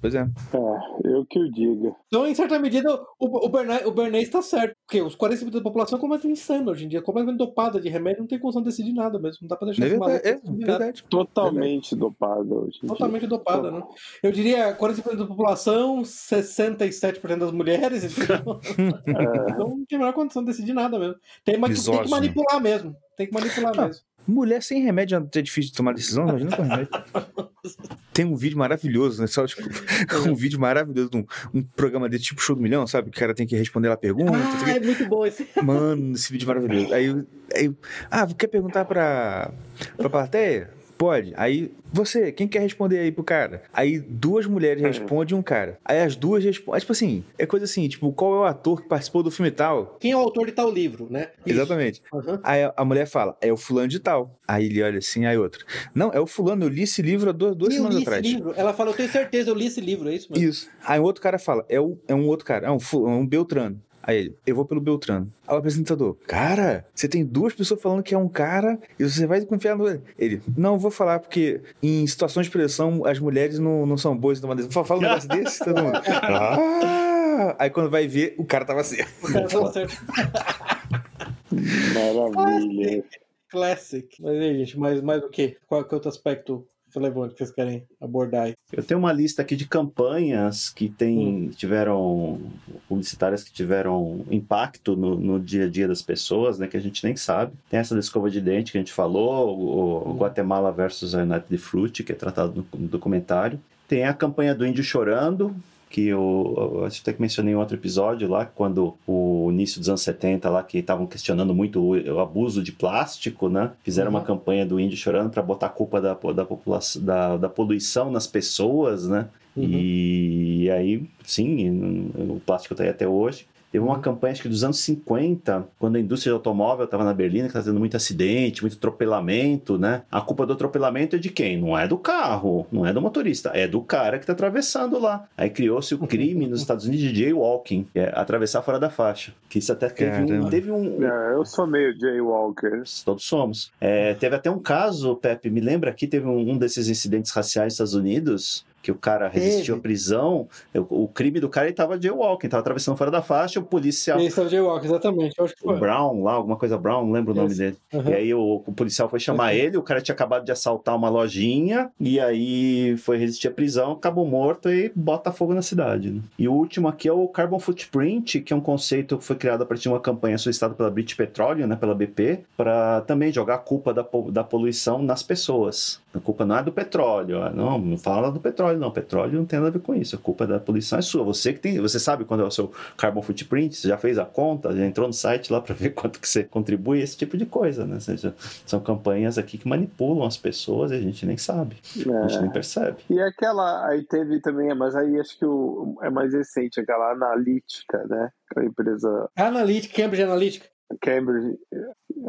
Pois é. É, eu que o diga. Então, em certa medida, o, o, Bernays, o Bernays está certo. Porque os 40% da população é completamente insana hoje em dia, completamente dopada de remédio, não tem condição de decidir nada mesmo. Não dá pra deixar é verdade, é, verdade. Totalmente dopada hoje. Totalmente dopada, né? Eu diria 40% da população, 67% das mulheres, entendeu? é. *laughs* Então não tem a menor condição de decidir nada mesmo. Tem, tem que manipular mesmo. Tem que manipular não. mesmo. Mulher sem remédio é difícil de tomar decisão, imagina com remédio. *laughs* Tem um vídeo maravilhoso, né? Só, tipo, *laughs* um vídeo maravilhoso de um, um, programa desse tipo show do milhão, sabe? O cara tem que responder a pergunta. Ah, é muito bom esse. Mano, esse vídeo é maravilhoso. Aí, aí ah, quer perguntar pra, pra plateia? Pode. Aí, você, quem quer responder aí pro cara? Aí duas mulheres é. respondem um cara. Aí as duas respondem. É, tipo assim, é coisa assim, tipo, qual é o ator que participou do filme tal? Quem é o autor de tal livro, né? Isso. Exatamente. Uhum. Aí a, a, mulher fala, é o fulano de tal. Aí ele olha assim, aí outra. Não, é o fulano, eu li esse livro há duas, duas semanas atrás. Livro. Ela fala, eu tenho certeza, eu li esse livro, é isso mesmo? Isso. Aí o outro cara fala, é, o, é um outro cara, é um, é um Beltrano. Aí ele, eu vou pelo Beltrano. Aí o apresentador, cara, você tem duas pessoas falando que é um cara e você vai confiar no. Ele, não, vou falar porque em situações de pressão as mulheres não, não são boas decisão. Fala um negócio desse, todo mundo. *laughs* Ah! Aí quando vai ver, o cara tava certo. O cara tava certo. *laughs* Maravilha. Classic. Mas aí, gente, mais, mais o quê? Qual que é outro aspecto relevante que vocês querem abordar? Eu tenho uma lista aqui de campanhas que tem, hum. tiveram publicitárias que tiveram impacto no, no, dia a dia das pessoas, né? Que a gente nem sabe. Tem essa da escova de dente que a gente falou, o, hum. Guatemala versus a United Fruit, que é tratado no, no documentário. Tem a campanha do Índio Chorando, que eu, eu até que mencionei em outro episódio lá, quando o início dos anos 70 lá, que estavam questionando muito o, o, abuso de plástico, né? Fizeram uhum. uma campanha do índio chorando para botar a culpa da, da população, da, da poluição nas pessoas, né? Uhum. E aí, sim, o plástico está aí até hoje. Teve uma campanha, acho que dos anos 50, quando a indústria de automóvel estava na Berlina, que estava tendo muito acidente, muito atropelamento, né? A culpa do atropelamento é de quem? Não é do carro, não é do motorista, é do cara que está atravessando lá. Aí criou-se o crime nos Estados Unidos de jaywalking, que é atravessar fora da faixa. Que isso até teve um. Teve um... É, eu sou meio jaywalker. Todos somos. É, teve até um caso, Pepe, me lembra aqui, teve um, um desses incidentes raciais nos Estados Unidos, que o cara resistiu à prisão, o, o, crime do cara ele tava jaywalking, tava atravessando fora da faixa, o policial. Ele estava jaywalking, exatamente. Eu acho que foi. O Brown lá, alguma coisa Brown, não lembro o nome dele. Uhum. E aí o, o, policial foi chamar uhum. ele, o cara tinha acabado de assaltar uma lojinha, e aí foi resistir à prisão, acabou morto e bota fogo na cidade. Né? E o último aqui é o Carbon Footprint, que é um conceito que foi criado a partir de uma campanha solicitada pela British Petroleum, né, pela BP, para também jogar a culpa da, da poluição nas pessoas. A culpa não é do petróleo. Não, não fala do petróleo, não. O petróleo não tem nada a ver com isso. A culpa da poluição é sua. Você que tem. Você sabe quando é o seu carbon footprint, você já fez a conta, já entrou no site lá para *laughs* ver quanto que você contribui, esse tipo de coisa, né? Seja, são campanhas aqui que manipulam as pessoas e a gente nem sabe. É. A gente é. nem percebe. E aquela. Aí teve também, mas aí acho que o, é mais recente, aquela analítica, né? Aquela empresa. Analytica, Cambridge Analytica. Cambridge,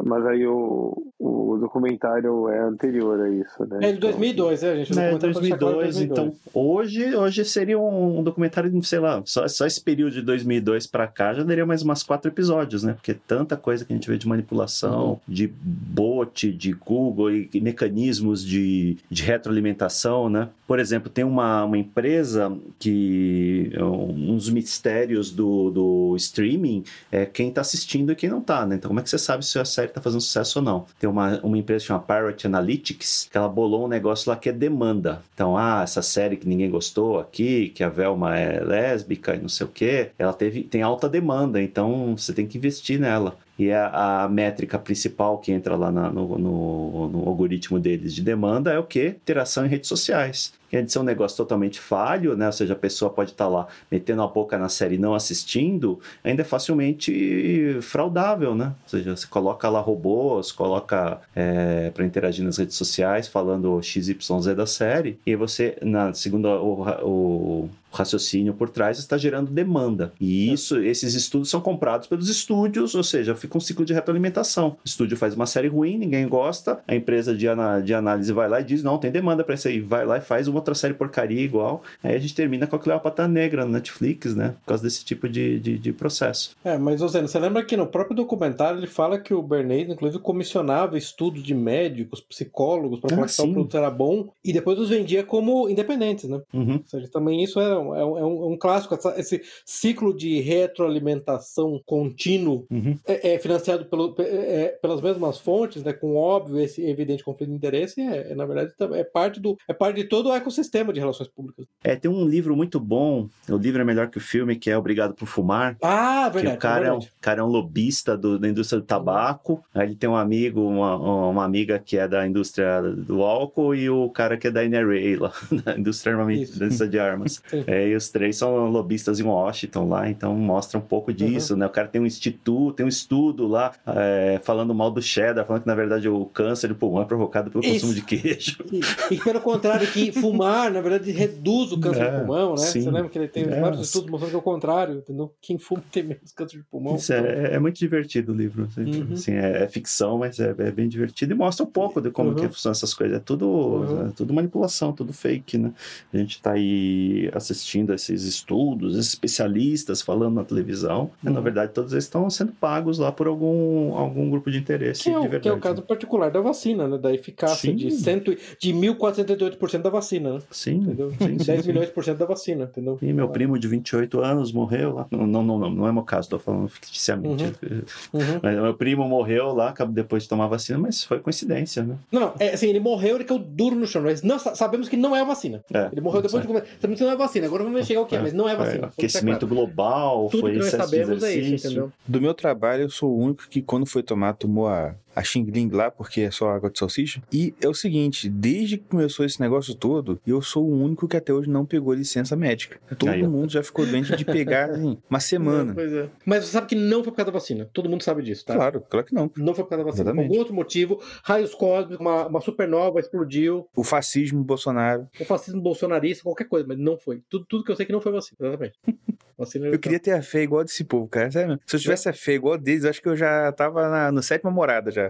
mas aí o, o documentário é anterior a isso, né? É de 2002, é, gente? É, 2002, 2002, então hoje, hoje seria um documentário, sei lá, só, só esse período de 2002 para cá já daria mais umas quatro episódios, né? Porque tanta coisa que a gente vê de manipulação, uhum. de bot, de Google e, e mecanismos de, de retroalimentação, né? Por exemplo, tem uma, uma empresa que um dos mistérios do, do streaming é quem está assistindo e quem não está, né? Então como é que você sabe se a série série tá fazendo sucesso ou não. Tem uma, uma empresa chamada Pirate Analytics, que ela bolou um negócio lá que é demanda. Então, ah, essa série que ninguém gostou aqui, que a Velma é lésbica e não sei o quê, ela teve, tem alta demanda, então você tem que investir nela. E a, a métrica principal que entra lá na, no, no, no, algoritmo deles de demanda é o que? Interação em redes sociais. É de ser um negócio totalmente falho, né? Ou seja, a pessoa pode estar tá lá metendo a boca na série e não assistindo, ainda é facilmente fraudável, né? Ou seja, você coloca lá robôs, coloca é, para interagir nas redes sociais falando XYZ da série, e você, na segundo o, o raciocínio por trás está gerando demanda. E é. isso, esses estudos são comprados pelos estúdios, ou seja, fica um ciclo de retroalimentação. O estúdio faz uma série ruim, ninguém gosta, a empresa de, de análise vai lá e diz: não, tem demanda para isso aí, vai lá e faz uma outra série porcaria igual. Aí a gente termina com a Cleopatra Negra no Netflix, né? Por causa desse tipo de, de, de processo. É, mas Zeno, você lembra que no próprio documentário ele fala que o Bernays, inclusive, comissionava estudos de médicos, psicólogos, para falar ah, que o produto era bom e depois os vendia como independentes, né? Uhum. Ou seja, também isso era é um, é um, é um clássico, essa, esse ciclo de retroalimentação contínuo uhum. é, é, financiado pelo, é, é, pelas mesmas fontes, né, com óbvio esse evidente conflito de interesse, é, é, na verdade é parte, do, é parte de todo o ecossistema de relações públicas. É, tem um livro muito bom, o livro é melhor que o filme, que é Obrigado por Fumar. Ah, verdade. Que o cara, é, um, cara é um lobista do, da indústria do tabaco, aí ele tem um amigo, uma, uma amiga que é da indústria do álcool e o cara que é da NRA lá, *laughs* da indústria, da indústria de armas. *laughs* é, e os três são lobistas em Washington lá, então mostra um pouco disso, uhum. né? O cara tem um instituto, tem um estudo lá é, falando mal do cheddar, falando que na verdade o câncer de pulmão é provocado pelo Isso. consumo de queijo. E, e, pelo contrário, que *laughs* fumar, na verdade, reduz o câncer é, de pulmão, né? Sim. Você lembra que ele tem é. vários estudos mostrando que é o contrário, entendeu? Quem fuma *laughs* tem menos câncer de pulmão. Isso então... é, é, muito divertido o livro. Assim, uhum. assim é, é, ficção, mas é, é, bem divertido e mostra um pouco de como uhum. que funcionam essas coisas. É tudo, uhum. é tudo manipulação, tudo fake, né? A gente tá aí assistindo esses estudos, esses especialistas falando na televisão, uhum. na verdade todos eles estão sendo pagos lá por algum, algum grupo de interesse que é, de verdade. Que é o caso particular da vacina, né? Da eficácia sim. de, cento, de 1.438% da vacina, né? Sim. Entendeu? Sim, 10 *laughs* sim, milhões por cento da vacina, entendeu? E meu primo de 28 anos morreu lá. Não, não, não, não, não é meu caso, estou falando ficticiamente. Uhum. Uhum. Mas meu primo morreu lá depois de tomar vacina, mas foi coincidência, né? Não, não, é assim, ele morreu, ele caiu duro no chão, mas não, sabemos que não é a vacina. É, ele morreu depois de. Sabemos que não é vacina, agora vamos chegar o que é, mas não é vacina. É, aquecimento global, Tudo foi que nós sabemos é isso, entendeu? Do meu trabalho, eu sou o único que, quando foi tomar, tomou a a Xing Ling lá, porque é só água de salsicha. E é o seguinte, desde que começou esse negócio todo, eu sou o único que até hoje não pegou licença médica. Todo Aí, mundo já ficou doente de pegar assim, uma *laughs* semana. Não, é. Mas você sabe que não foi por causa da vacina. Todo mundo sabe disso, tá? Claro, claro que não. Não foi por causa da vacina. Exatamente. Por algum outro motivo, raios cósmicos, uma, uma supernova explodiu. O fascismo Bolsonaro. O fascismo bolsonarista, qualquer coisa, mas não foi. Tudo, tudo que eu sei que não foi vacina, exatamente. *laughs* Vacina eu queria ter a fé igual desse povo, cara. Sério? Se eu tivesse a fé igual deles, acho que eu já tava na, no sétima morada já.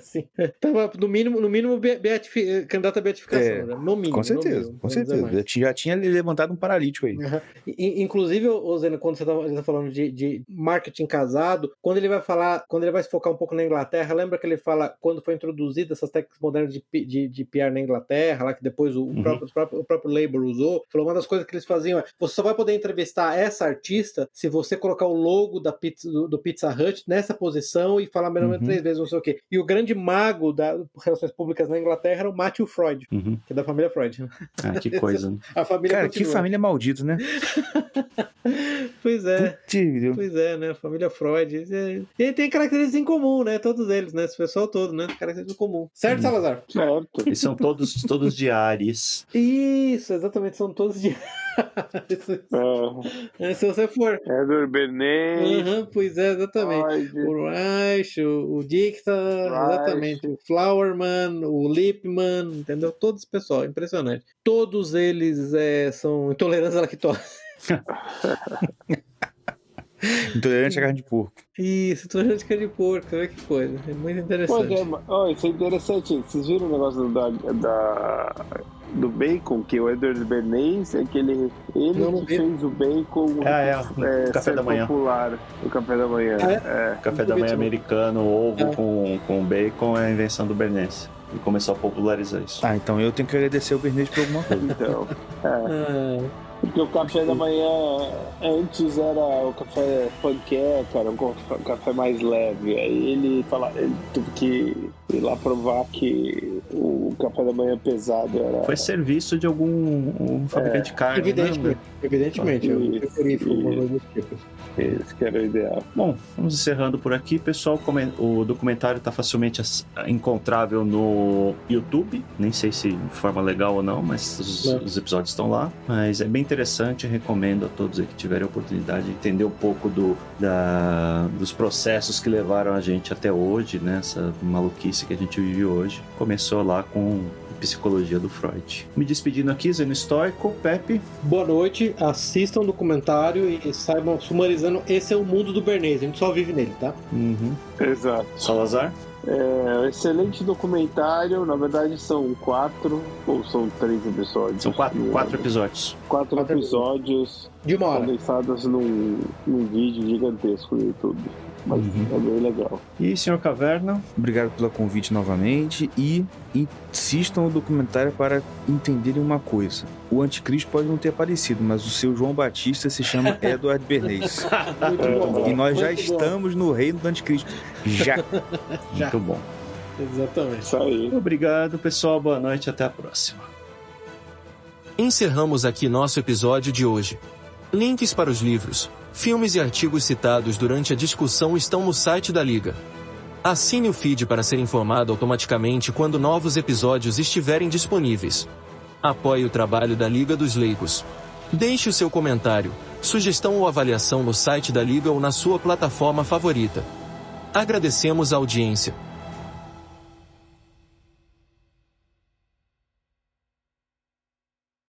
Sim. *laughs* Tava no mínimo, no mínimo beatifi... candidato a beatificação, é, né? no mínimo. Com certeza, mínimo, com certeza. Já tinha levantado um paralítico aí. Uhum. inclusive, o Zena, quando você está tá falando de, de, marketing casado, quando ele vai falar, quando ele vai se focar um pouco na Inglaterra, lembra que ele fala quando foi introduzida essas técnicas modernas de, de, de PR na Inglaterra, lá que depois o, uhum. próprio, o, próprio, o próprio Labour usou, falou uma das coisas que eles faziam é você só vai poder entrevistar essa artista se você colocar o logo da pizza, do, do Pizza Hut nessa posição e falar menos uhum. três vezes, não sei o quê. E o grande mago das relações públicas na Inglaterra era o Matthew Freud, uhum. que é da família Freud. Ah, que *laughs* coisa. Né? A família Cara, continua. que família maldita, né? *laughs* pois é. Pois é, né? A família Freud. E tem características em comum, né? Todos eles, né? Esse pessoal todo, né? Características em comum. Certo, uhum. Salazar? Certo. E são todos, todos diários. Isso, exatamente, são todos diários. é. Se você for. Edward Bernays. Uhum, pois é, exatamente. O Reich, o, o Dicta, exatamente. O Flowerman, o Lipman, entendeu? Todos, pessoal, impressionante. Todos eles é, são intolerantes à lactose. *laughs* Intolerante à carne de porco. Isso, intolerante à carne de porco, olha que coisa. É muito interessante. Pois é, oh, isso é interessante. Vocês viram o negócio da, da do bacon, que o Edward Bernays é que ele, ele não, que fez o bacon ah, é, é, café da manhã. popular o café da manhã. Ah, é? é. Café da manhã americano, ovo é. com, com bacon é a invenção do Bernays. E começou a popularizar isso. Ah, então eu tenho que agradecer o Bernays por alguma coisa. então, é. *laughs* Porque o café da manhã antes era o café panqueca, era um café mais leve. Aí ele fala, ele teve que ir lá provar que o café da manhã pesado era. Foi serviço de algum um fabricante é, de carne. Evidentemente, né? evidentemente. Isso, isso. Esse que era o ideal. Bom, vamos encerrando por aqui, pessoal. O documentário está facilmente encontrável no YouTube. Nem sei se de forma legal ou não, mas os, os, episódios estão lá. Mas é bem interessante, recomendo a todos que tiverem a oportunidade de entender um pouco do, da, dos processos que levaram a gente até hoje, né? Essa maluquice que a gente vive hoje. Começou lá com Psicologia do Freud. Me despedindo aqui, Zeno Estoico, Pepe. Boa noite, assistam o documentário e saibam, sumarizando, esse é o mundo do Bernays, a gente só vive nele, tá? Uhum. Exato. Salazar? É, excelente documentário, na verdade são quatro ou são três episódios? São quatro, quatro episódios. Quatro, quatro episódios de uma hora. condensados num, num vídeo gigantesco no YouTube. Mas é bem legal. E, senhor Caverna? Obrigado pelo convite novamente e insistam no documentário para entenderem uma coisa. O anticristo pode não ter aparecido, mas o seu João Batista se chama *laughs* Edward Bernays. e nós já Muito estamos bom. no reino do anticristo. Já. *laughs* já. Muito bom. Exatamente. Isso aí. Obrigado, pessoal. Boa noite. Até a próxima. Encerramos aqui nosso episódio de hoje. Links para os livros, filmes e artigos citados durante a discussão estão no site da Liga. Assine o feed para ser informado automaticamente quando novos episódios estiverem disponíveis. Apoie o trabalho da Liga dos Leigos. Deixe o seu comentário, sugestão ou avaliação no site da Liga ou na sua plataforma favorita. Agradecemos a audiência.